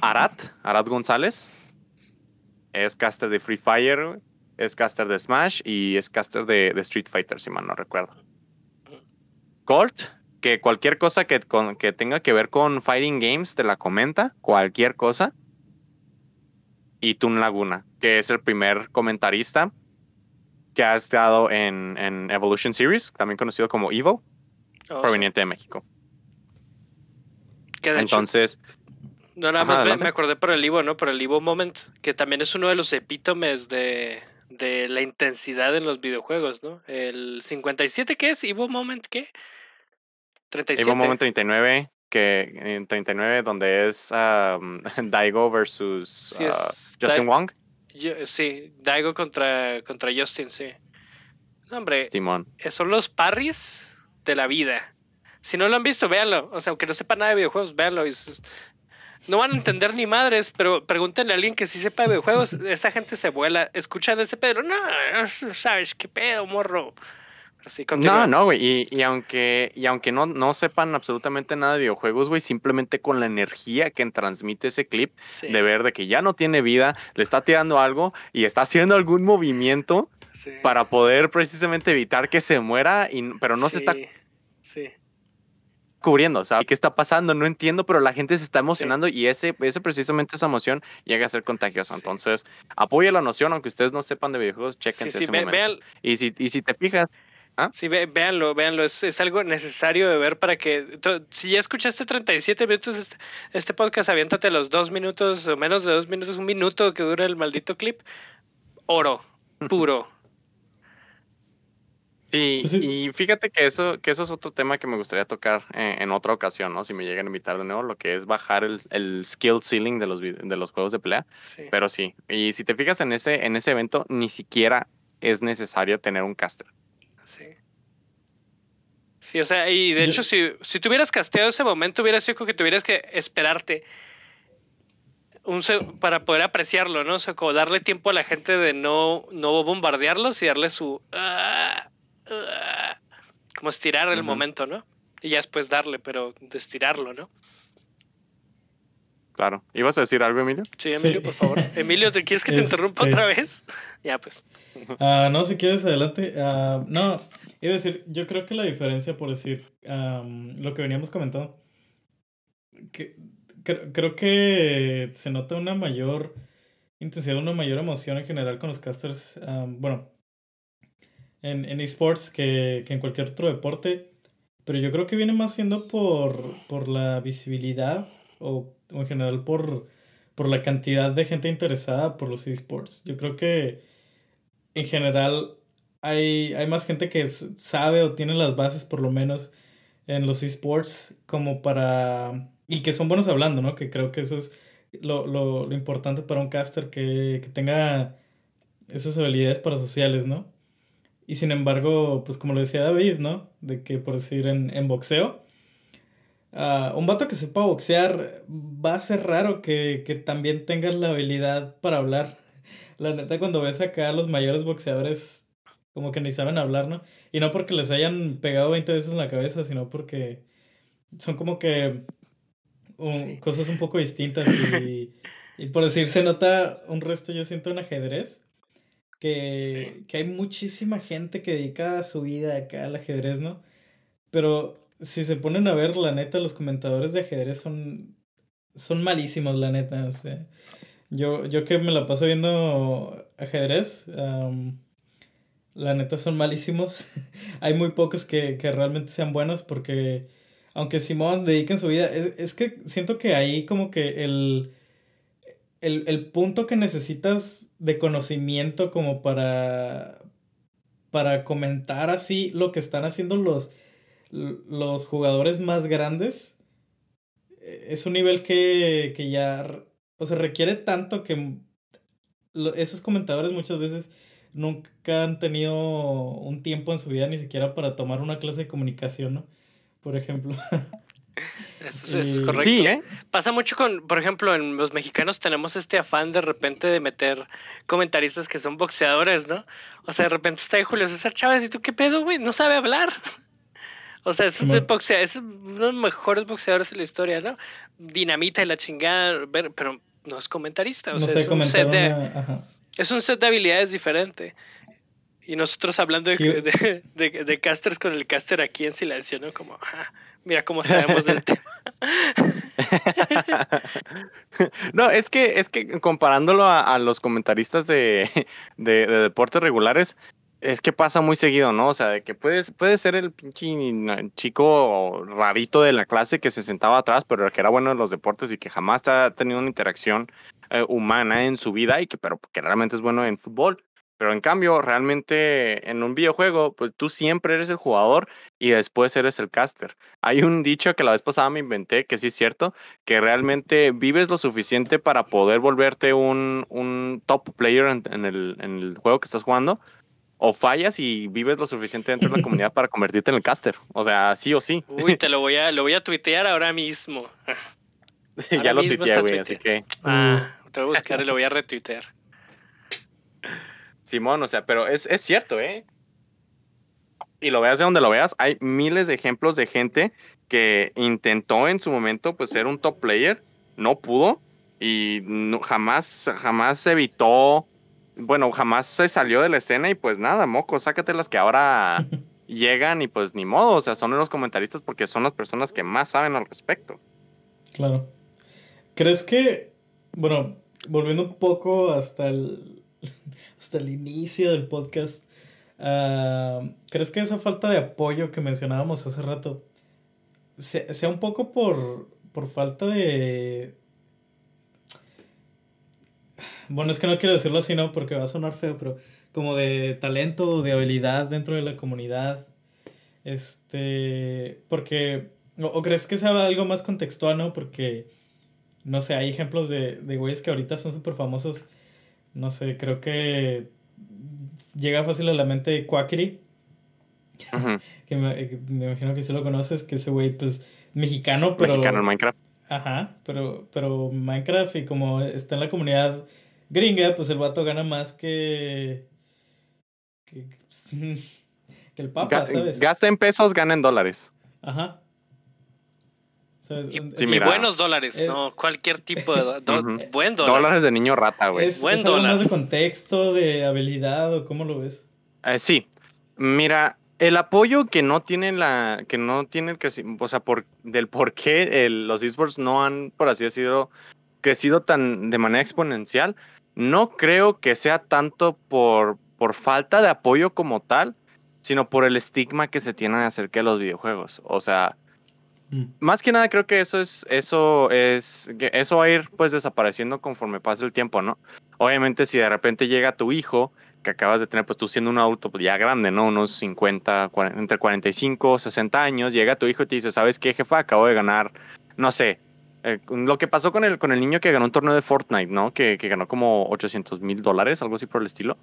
[SPEAKER 2] Arat, Arat González. Es caster de Free Fire, es caster de Smash y es caster de, Street Fighter, si mal no recuerdo. Colt, que cualquier cosa que, que tenga que ver con Fighting Games te la comenta, cualquier cosa. Y Tun Laguna, que es el primer comentarista que ha estado en, Evolution Series, también conocido como Evo, oh, proveniente de México. Entonces.
[SPEAKER 3] no, nada más me, acordé por el Evo, ¿no? Por el Evo Moment, que también es uno de los epítomes de, de la intensidad en los videojuegos, ¿no? El 57, ¿qué es? Evo Moment, ¿qué?
[SPEAKER 2] 37. Evo Moment 39, que en 39, donde es Daigo versus ah, Justin Wong
[SPEAKER 3] sí, Daigo contra, contra Justin, sí. hombre, Simón. Eh, son los parries de la vida. Si no lo han visto, véanlo. O sea, aunque no sepa nada de videojuegos, véanlo. No van a entender ni madres, pero pregúntenle a alguien que sí sepa de videojuegos. Esa gente se vuela. Escuchan ese pedo. No, sabes qué pedo, morro
[SPEAKER 2] no, no, güey. Y, aunque, y aunque no, no sepan absolutamente nada de videojuegos, güey, simplemente con la energía que transmite ese clip de ver de que ya no tiene vida, le está tirando algo y está haciendo algún movimiento para poder precisamente evitar que se muera, y, pero no se está cubriendo, ¿sabes? ¿Qué está pasando? No entiendo, pero la gente se está emocionando y ese, ese precisamente esa emoción llega a ser contagiosa. Entonces, apoya la noción, aunque ustedes no sepan de videojuegos, chequense ese momento. y, si, y si te fijas,
[SPEAKER 3] ¿Ah? Sí, véanlo, véanlo. Es, es, algo necesario de ver para que. Si ya escuchaste 37 minutos este, este, podcast, aviéntate los dos minutos o menos de dos minutos, un minuto que dura el maldito clip. Oro, puro.
[SPEAKER 2] Sí, y fíjate que eso, que eso es otro tema que me gustaría tocar en, otra ocasión, ¿no? Si me llegan a invitar de nuevo, lo que es bajar el, el skill ceiling de los, de los juegos de pelea. Pero sí, y si te fijas en ese, en ese evento, ni siquiera es necesario tener un caster.
[SPEAKER 3] Sí. Sí, o sea, y de hecho, si, si tuvieras casteado ese momento, hubiera sido que tuvieras que esperarte un para poder apreciarlo, ¿no? O sea, como darle tiempo a la gente de no, no bombardearlos y darle su. Ah, como estirar el momento, ¿no? Y ya después darle, pero de estirarlo, ¿no?
[SPEAKER 2] Claro. ¿Ibas a decir algo, Emilio?
[SPEAKER 3] Sí, Emilio, por favor. Emilio, ¿te quieres que te interrumpa otra vez? ya, pues.
[SPEAKER 1] Ah, no, si quieres, adelante. Uh, no, iba a decir, yo creo que la diferencia, por decir lo que veníamos comentando, que, creo que se nota una mayor intensidad, una mayor emoción en general con los casters. bueno, en, en esports que, que en cualquier otro deporte. Pero yo creo que viene más siendo por, por la visibilidad o, en general por, por la cantidad de gente interesada por los esports. Yo creo que en general hay, hay más gente que sabe o tiene las bases por lo menos en los esports como para... y que son buenos hablando, ¿no? Que creo que eso es lo, lo, lo importante para un caster que, que, tenga esas habilidades para sociales, ¿no? Y sin embargo, pues como lo decía David, ¿no? De que por decir en, en boxeo, uh, un vato que sepa boxear va a ser raro que, que también tenga la habilidad para hablar. La neta, cuando ves acá a los mayores boxeadores, como que ni saben hablar, ¿no? Y no porque les hayan pegado 20 veces en la cabeza, sino porque son como que cosas un poco distintas. Y, y, por decir, se nota un resto, yo siento en ajedrez, que, que hay muchísima gente que dedica su vida acá al ajedrez, ¿no? Pero si se ponen a ver, la neta, los comentadores de ajedrez son, son malísimos, la neta. O sea, yo, yo que me la paso viendo ajedrez, la neta son malísimos. Hay muy pocos que, realmente sean buenos porque, aunque Simón dediquen su vida, es, que siento que ahí como que el, el, el, punto que necesitas de conocimiento como para, para comentar así lo que están haciendo los, los jugadores más grandes, e, es un nivel que, que ya o sea, requiere tanto que esos comentadores muchas veces nunca han tenido un tiempo en su vida ni siquiera para tomar una clase de comunicación, ¿no? Por ejemplo.
[SPEAKER 3] Eso es, correcto. Sí, ¿eh? Pasa mucho con, por ejemplo, en los mexicanos tenemos este afán de repente de meter comentaristas que son boxeadores, ¿no? O sea, de repente está ahí Julio César Chávez y tú, ¿qué pedo, güey? No sabe hablar. O sea, es, un boxea, es uno de los mejores boxeadores de la historia, ¿no? Dinamita y la chingada, pero no es comentarista. O sea, es, un set de, es un set de habilidades diferente. Y nosotros hablando de, de, casters con el caster aquí en silencio, ¿no? Como, mira cómo sabemos del tema.
[SPEAKER 2] no, es que, es que comparándolo a, los comentaristas de, de, deportes regulares, es que pasa muy seguido, ¿no? O sea, de que puedes, puede ser el pinche chico rarito de la clase que se sentaba atrás, pero que era bueno en los deportes y que jamás ha tenido una interacción eh, humana en su vida y que, pero que realmente es bueno en fútbol. Pero en cambio, realmente en un videojuego, pues tú siempre eres el jugador y después eres el caster. Hay un dicho que la vez pasada me inventé, que sí es cierto, que realmente vives lo suficiente para poder volverte un, un top player en, el, en el juego que estás jugando, o fallas y vives lo suficiente dentro de la comunidad para convertirte en el caster. O sea, sí o sí.
[SPEAKER 3] Uy, te lo voy a, lo voy a tuitear ahora mismo.
[SPEAKER 2] ya lo tuiteé, güey, así que.
[SPEAKER 3] Ah, te voy a buscar y lo voy a retuitear.
[SPEAKER 2] Simón, o sea, pero es, es cierto, ¿eh? Y lo veas de donde lo veas, hay miles de ejemplos de gente que intentó en su momento pues ser un top player, no pudo y no, jamás, jamás evitó, bueno, jamás se salió de la escena y pues nada, moco, sácate las que ahora llegan y pues ni modo, o sea, son los comentaristas porque son las personas que más saben al respecto.
[SPEAKER 1] Claro. ¿Crees que, bueno, volviendo un poco hasta el, hasta el inicio del podcast. Ah, ¿Crees que esa falta de apoyo que mencionábamos hace rato sea, un poco por, por falta de... Bueno, es que no quiero decirlo así, ¿no? Porque va a sonar feo, pero como de talento o de habilidad dentro de la comunidad. Este, porque, o, crees que sea algo más contextual, ¿no? Porque, no sé, hay ejemplos de, de güeyes que ahorita son súper famosos no sé, creo que llega fácil a la mente Quackity. que me, imagino que sí lo conoces, que ese güey, pues, mexicano, pero...
[SPEAKER 2] Mexicano en Minecraft.
[SPEAKER 1] Ajá, pero, pero Minecraft y como está en la comunidad gringa, pues el vato gana más que... que, que el papa, ¿sabes?
[SPEAKER 2] Gasta en pesos, gana en dólares.
[SPEAKER 1] Ajá.
[SPEAKER 3] Y, buenos dólares, no cualquier tipo de buen dólar.
[SPEAKER 2] Dólares de niño rata, güey.
[SPEAKER 1] Es, buen más de contexto, de habilidad o cómo lo ves?
[SPEAKER 2] Eh, sí. Mira, el apoyo que no tiene la que no tiene el o sea, por del por qué los esports no han por así decirlo crecido tan de manera exponencial, no creo que sea tanto por por falta de apoyo como tal, sino por el estigma que se tiene acerca de los videojuegos. O sea, Mm. Más que nada creo que eso es, eso es, eso va a ir pues desapareciendo conforme pase el tiempo, ¿no? Obviamente si de repente llega tu hijo, que acabas de tener, pues tú siendo un adulto pues, ya grande, ¿no? Unos 50, entre 45, 60 años, llega tu hijo y te dice, ¿sabes qué, jefa? Acabo de ganar, no sé, eh, lo que pasó con el, con el niño que ganó un torneo de Fortnite, ¿no? Que, que ganó como 800 mil dólares, algo así por el estilo.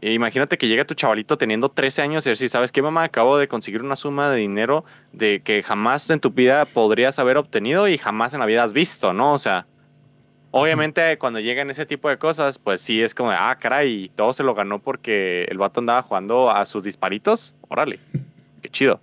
[SPEAKER 2] E imagínate que llega tu chavalito teniendo 13 años y decir, ¿sabes qué, mamá? Acabo de conseguir una suma de dinero de que jamás en tu vida podrías haber obtenido y jamás en la vida has visto, ¿no? O sea, obviamente cuando llegan ese tipo de cosas, pues sí es como, ah, caray, todo se lo ganó porque el vato andaba jugando a sus disparitos. Órale, qué chido.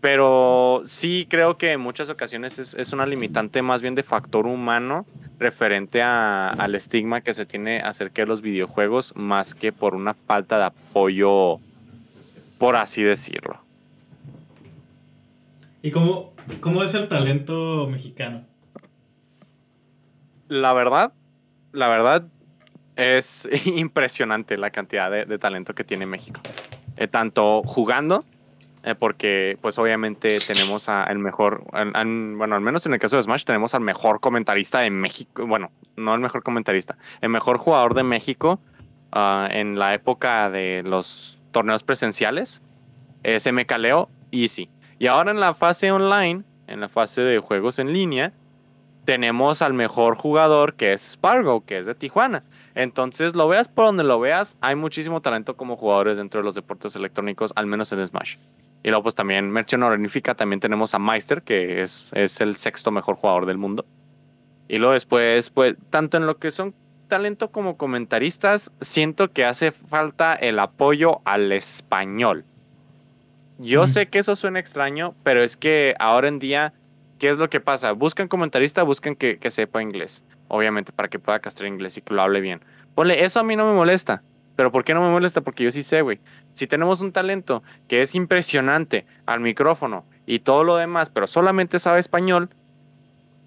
[SPEAKER 2] Pero sí creo que en muchas ocasiones es, es una limitante más bien de factor humano referente a, al estigma que se tiene acerca de los videojuegos más que por una falta de apoyo, por así decirlo.
[SPEAKER 1] ¿Y cómo, cómo es el talento mexicano?
[SPEAKER 2] La verdad, la verdad es impresionante la cantidad de, talento que tiene México. Eh, tanto jugando eh, porque pues obviamente tenemos al mejor, bueno, al menos en el caso de Smash tenemos al mejor comentarista de México, bueno, no el mejor comentarista, el mejor jugador de México ah, en la época de los torneos presenciales, es MKLeo Easy. Y ahora en la fase online, en la fase de juegos en línea, tenemos al mejor jugador que es Spargo, que es de Tijuana. Entonces, lo veas por donde lo veas, hay muchísimo talento como jugadores dentro de los deportes electrónicos, al menos en Smash. Y luego pues también mención honorífica también tenemos a Meister, que es, es el sexto mejor jugador del mundo. Y luego después, pues, tanto en lo que son talento como comentaristas, siento que hace falta el apoyo al español. Yo sé que eso suena extraño, pero es que ahora en día, ¿qué es lo que pasa? Buscan comentarista, buscan que, que sepa inglés, obviamente, para que pueda castrar inglés y que lo hable bien. Ponle, eso a mí no me molesta. Pero ¿por qué no me molesta? Porque yo sí sé, güey. Si tenemos un talento que es impresionante al micrófono y todo lo demás, pero solamente sabe español,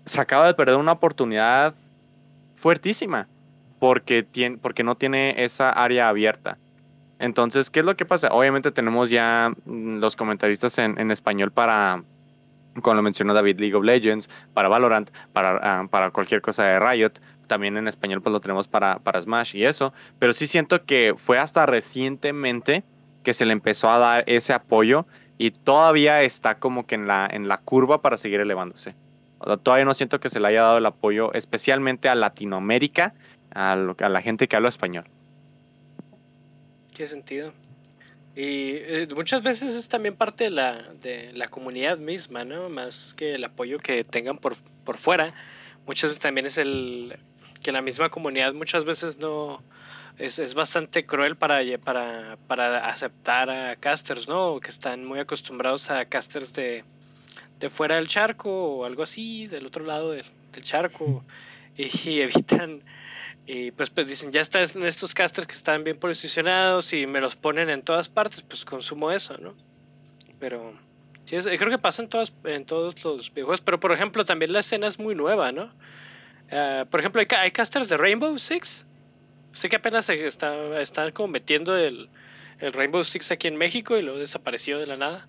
[SPEAKER 2] se acaba de perder una oportunidad fuertísima porque, tiene, porque no tiene esa área abierta. Entonces, ¿qué es lo que pasa? Obviamente tenemos ya mm, los comentaristas en, en español para, como lo mencionó David, League of Legends, para Valorant, para, ah, para cualquier cosa de Riot, también en español pues lo tenemos para, para Smash y eso, pero sí siento que fue hasta recientemente que se le empezó a dar ese apoyo y todavía está como que en la, en la curva para seguir elevándose. todavía no siento que se le haya dado el apoyo especialmente a Latinoamérica, a, a la gente que habla español.
[SPEAKER 3] Tiene sentido. Y eh, muchas veces es también parte de la, de la comunidad misma, ¿no? Más que el apoyo que tengan por, por fuera. Muchas veces también es el, que la misma comunidad muchas veces no es, es bastante cruel para, para, para, aceptar a casters, ¿no? Que están muy acostumbrados a casters de, de fuera del charco o algo así, del otro lado del, charco, y, evitan, y pues, pues dicen, ya están estos casters que están bien posicionados y me los ponen en todas partes, pues consumo eso, ¿no? Pero sí, creo que pasa en, todas, en todos los videojuegos, pero por ejemplo también la escena es muy nueva, ¿no? Eh, por ejemplo, hay, casters de Rainbow Six. Sé que apenas se está, están como metiendo el, el, Rainbow Six aquí en México y luego desapareció de la nada.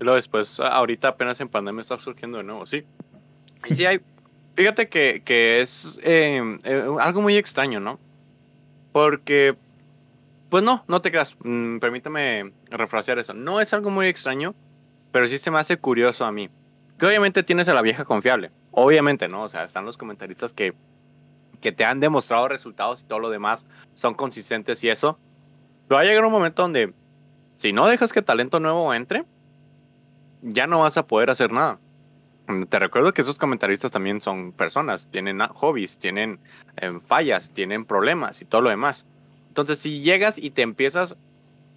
[SPEAKER 2] Y luego después, ahorita apenas en pandemia está surgiendo de nuevo, sí. Y sí hay, fíjate que, que es em, eh, algo muy extraño, ¿no? Porque, pues no, no te creas, mm, permítame refrasear eso. No es algo muy extraño, pero sí se me hace curioso a mí. Que obviamente tienes a la vieja confiable Obviamente, ¿no? O sea, están los comentaristas que, que te han demostrado resultados y todo lo demás son consistentes y eso. Pero va a llegar un momento donde, si no dejas que talento nuevo entre, ya no vas a poder hacer nada. Te recuerdo que esos comentaristas también son personas, tienen hobbies, tienen eh, fallas, tienen problemas y todo lo demás. Entonces, si llegas y te empiezas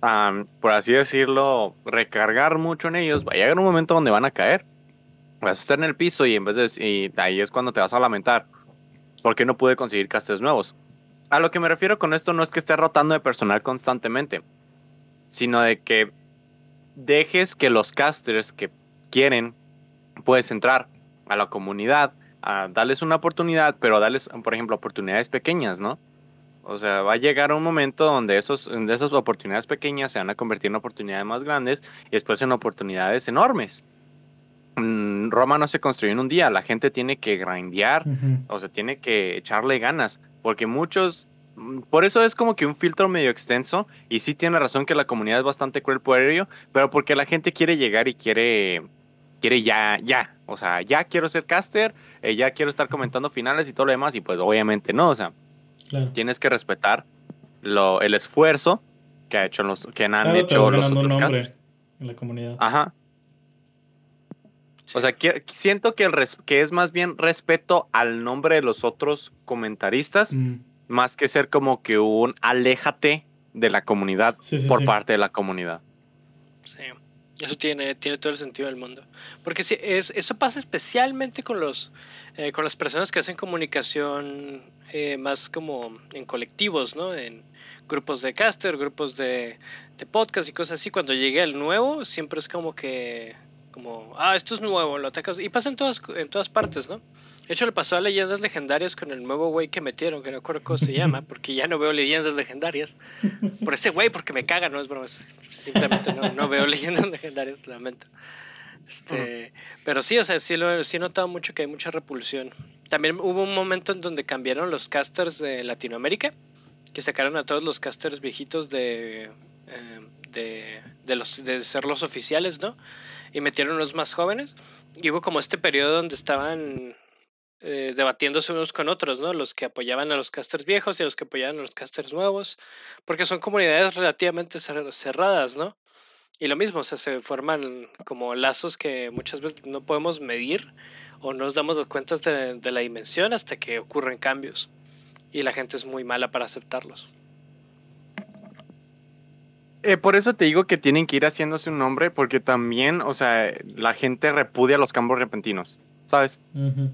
[SPEAKER 2] a, por así decirlo, recargar mucho en ellos, va a llegar un momento donde van a caer vas a estar en el piso y en vez de y ahí es cuando te vas a lamentar porque no pude conseguir castes nuevos. A lo que me refiero con esto no es que esté rotando de personal constantemente, sino de que dejes que los casters que quieren puedes entrar a la comunidad, a darles una oportunidad, pero darles, por ejemplo, oportunidades pequeñas, ¿no? O sea, va a llegar un momento donde esos, esas oportunidades pequeñas se van a convertir en oportunidades más grandes y después en oportunidades enormes. Mm, Roma no se construyó en un día, la gente tiene que grindear, o sea, tiene que echarle ganas, porque muchos, mm, por eso es como que un filtro medio extenso, y sí tiene razón que la comunidad es bastante cruel por ello, pero porque la gente quiere llegar y quiere, quiere ya, ya, o sea, ya quiero ser caster, eh, ya quiero estar comentando finales y todo lo demás, y pues obviamente no, o sea, tienes que respetar lo, el esfuerzo que ha hecho los, que han hecho los otros
[SPEAKER 1] nombre en la comunidad.
[SPEAKER 2] Ajá. O sea, que, siento que, el que es más bien respeto al nombre de los otros comentaristas, mm. más que ser como que un aléjate de la comunidad por parte de la comunidad.
[SPEAKER 3] Sí, eso tiene, tiene todo el sentido del mundo. Porque si es, eso pasa especialmente con, los, eh, con las personas que hacen comunicación eh, más como en colectivos, ¿no? En grupos de caster, grupos de, de podcast y cosas así. Cuando llegue el nuevo, siempre es como que como, ah, esto es nuevo, lo atacas. Y pasa en todas, en todas partes, ¿no? De hecho, le pasó a Leyendas Legendarias con el nuevo güey que metieron, que no recuerdo cómo se llama, porque ya no veo Leyendas Legendarias. Por ese güey, porque me caga, no es broma. Simplemente no, no veo Leyendas Legendarias, lamento. Este, pero sí, o sea, sí, lo, sí he notado mucho que hay mucha repulsión. También hubo un momento en donde cambiaron los casters de Latinoamérica, que sacaron a todos los casters viejitos de, eh, de, de, los, de ser los oficiales, ¿no? Y metieron los más jóvenes. Y hubo como este periodo donde estaban eh, debatiéndose unos con otros, ¿no? Los que apoyaban a los casters viejos y los que apoyaban a los casters nuevos, porque son comunidades relativamente cerradas, ¿no? Y lo mismo, o sea, se forman como lazos que muchas veces no podemos medir o no nos damos cuenta de, de la dimensión hasta que ocurren cambios. Y la gente es muy mala para aceptarlos.
[SPEAKER 2] Eh, por eso te digo que tienen que ir haciéndose un nombre, porque también, o sea, la gente repudia los cambios repentinos, ¿sabes?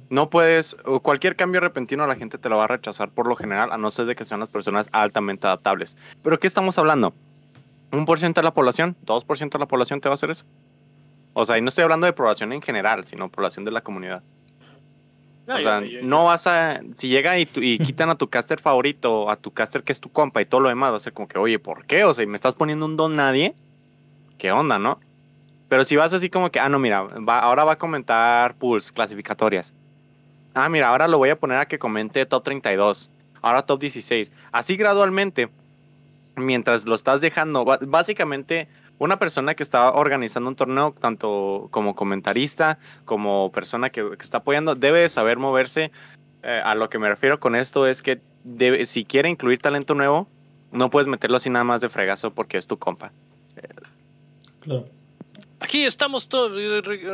[SPEAKER 2] No puedes, cualquier cambio repentino la gente te lo va a rechazar por lo general, a no ser de que sean las personas altamente adaptables. Pero ¿qué estamos hablando? ¿Un por ciento de la población? ¿Dos por ciento de la población te va a hacer eso? O sea, y no estoy hablando de población en general, sino población de la comunidad. No, o sea, no vas a. Si llega y, y quitan a tu caster favorito, a tu caster que es tu compa y todo lo demás, va a ser como que, oye, ¿por qué? O sea, me estás poniendo un don nadie. ¿Qué onda, no? Pero si vas así como que, ah, no, mira, ahora va a comentar pools clasificatorias. Ah, mira, ahora lo voy a poner a que comente top 32. Ahora top 16. Así gradualmente, mientras lo estás dejando, básicamente una persona que está organizando un torneo, tanto como comentarista, como persona que, está apoyando, debe saber moverse. Eh, a lo que me refiero con esto es que debe, si quiere incluir talento nuevo, no puedes meterlo así nada más de fregazo porque es tu compa.
[SPEAKER 3] Claro. Aquí estamos todos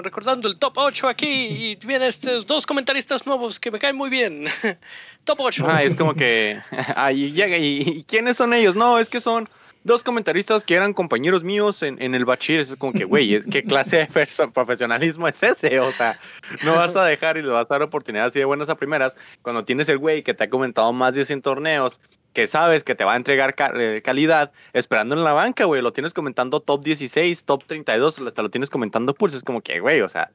[SPEAKER 3] recordando el top 8 aquí y vienen estos dos comentaristas nuevos que me caen muy bien. top 8.
[SPEAKER 2] Ah, es como que ahí llega y ¿quiénes son ellos? No, es que son dos comentaristas que eran compañeros míos en, en el bachiller. Es como que, güey, ¿qué clase de profesionalismo es ese? O sea, no vas a dejar y le vas a dar oportunidades así de buenas a primeras cuando tienes el güey que te ha comentado más de 100 torneos, que sabes que te va a entregar eh, calidad, esperando en la banca, güey. Lo tienes comentando top 16, top 32, te lo tienes comentando pulso. Es como que, güey, o sea,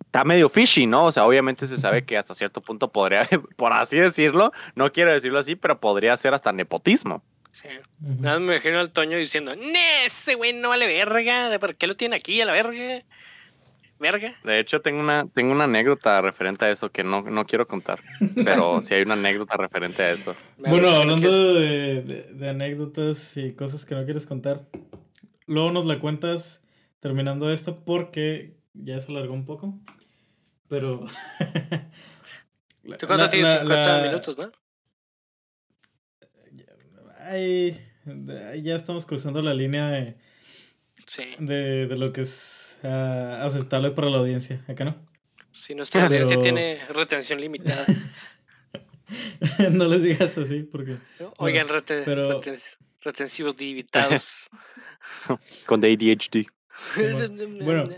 [SPEAKER 2] está medio fishy, ¿no? O sea, obviamente se sabe que hasta cierto punto podría, por así decirlo, no quiero decirlo así, pero podría ser hasta nepotismo.
[SPEAKER 3] Sí. Nada me imagino al Toño diciendo, ese güey no vale verga, ¿por qué lo tiene aquí a la verga? Verga.
[SPEAKER 2] De hecho, tengo una, tengo una anécdota referente a eso que no, no quiero contar. Pero sí hay una anécdota referente a eso.
[SPEAKER 1] Bueno, hablando de, de, anécdotas y cosas que no quieres contar, luego nos la cuentas terminando esto porque ya se alargó un poco. Pero.
[SPEAKER 3] ¿Tú cuánto tienes? 50 minutos, no?
[SPEAKER 1] Ahí, ya estamos cruzando la línea de, de, de, lo que es uh, aceptable para la audiencia. Acá no.
[SPEAKER 3] Sí, nuestra audiencia tiene retención limitada.
[SPEAKER 1] no les digas así porque...
[SPEAKER 3] Oigan, pero... retensivos limitados.
[SPEAKER 2] Con ADHD.
[SPEAKER 1] bueno.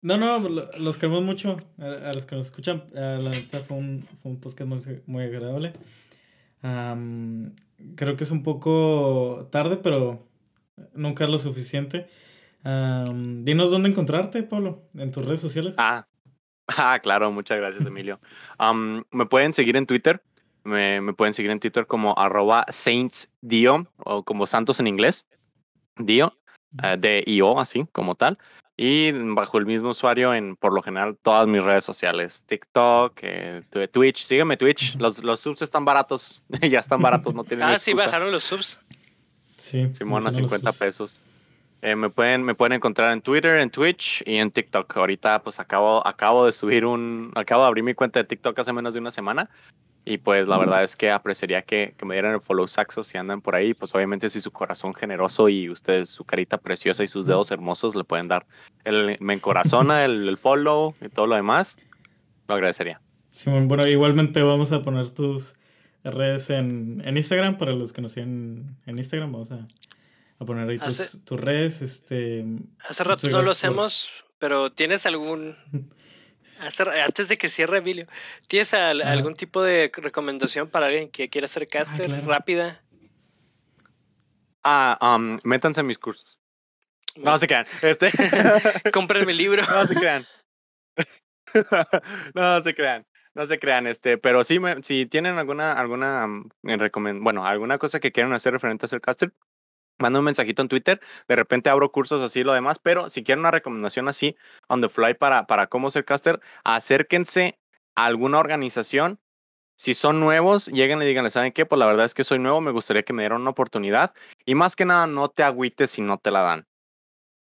[SPEAKER 1] No, no, los queremos mucho. A, los que nos escuchan, la neta fue un, fue un podcast muy, muy agradable creo que es un poco tarde, pero nunca es lo suficiente. dinos dónde encontrarte, Pablo, en tus redes sociales.
[SPEAKER 2] Ah, ah claro, muchas gracias, Emilio. me pueden seguir en Twitter. Me, me, pueden seguir en Twitter como arroba saintsdio o como santos en inglés. Dio, uh, de IO, así como tal. Y bajo el mismo usuario en, por lo general, todas mis redes sociales. TikTok, eh, Twitch. Sígueme Twitch. Los, los subs están baratos. ya están baratos, no tienen
[SPEAKER 3] Ah, sí, bajaron los subs.
[SPEAKER 1] Sí.
[SPEAKER 2] Simón a 50 pesos. Eh, me, pueden, me pueden encontrar en Twitter, en Twitch y en TikTok. Ahorita pues acabo, acabo de subir un... Acabo de abrir mi cuenta de TikTok hace menos de una semana. Y pues la verdad es que apreciaría que, que, me dieran el follow saxo si andan por ahí. Pues obviamente si su corazón generoso y ustedes su carita preciosa y sus dedos hermosos le pueden dar el me encorazona, el, el follow y todo lo demás, lo agradecería.
[SPEAKER 1] Simón, bueno, igualmente vamos a poner tus redes en, en Instagram para los que nos siguen en Instagram. Vamos a, a poner ahí tus, tus, redes. Este,
[SPEAKER 3] hace rato no lo hacemos, pero ¿tienes algún antes de que cierre Emilio, ¿tienes algún tipo de recomendación para alguien que quiera hacer caster rápida?
[SPEAKER 2] Ah, um, métanse en mis cursos. No se crean. Este...
[SPEAKER 3] Compren mi libro.
[SPEAKER 2] No se crean. no se crean. No se crean, este, pero sí, si tienen alguna, alguna, um, bueno, alguna cosa que quieran hacer referente a ser caster, mando un mensajito en Twitter, de repente abro cursos así y lo demás, pero si quieren una recomendación así on the fly para, para cómo ser caster, acérquense a alguna organización. Si son nuevos, lleguen y díganle, ¿saben qué? Pues la verdad es que soy nuevo, me gustaría que me dieran una oportunidad. Y más que nada, no te agüites si no te la dan.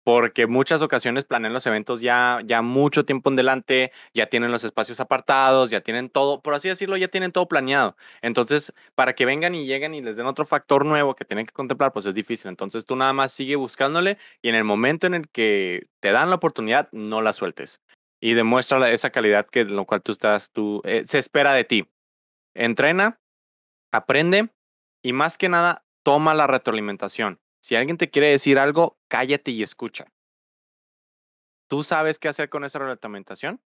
[SPEAKER 2] Porque muchas ocasiones planean los eventos ya, ya mucho tiempo en delante, ya tienen los espacios apartados, ya tienen todo, por así decirlo, ya tienen todo planeado. Entonces, para que vengan y lleguen y les den otro factor nuevo que tienen que contemplar, pues es difícil. Entonces, tú nada más sigue buscándole y en el momento en el que te dan la oportunidad, no la sueltes. Y demuestra esa calidad que lo cual tú estás, tú, eh, se espera de ti. Entrena, aprende y más que nada, toma la retroalimentación. Si alguien te quiere decir algo, cállate y escucha. Tú sabes qué hacer con esa retroalimentación,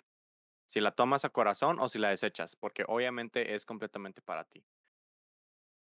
[SPEAKER 2] si la tomas a corazón o si la desechas, porque obviamente es completamente para ti.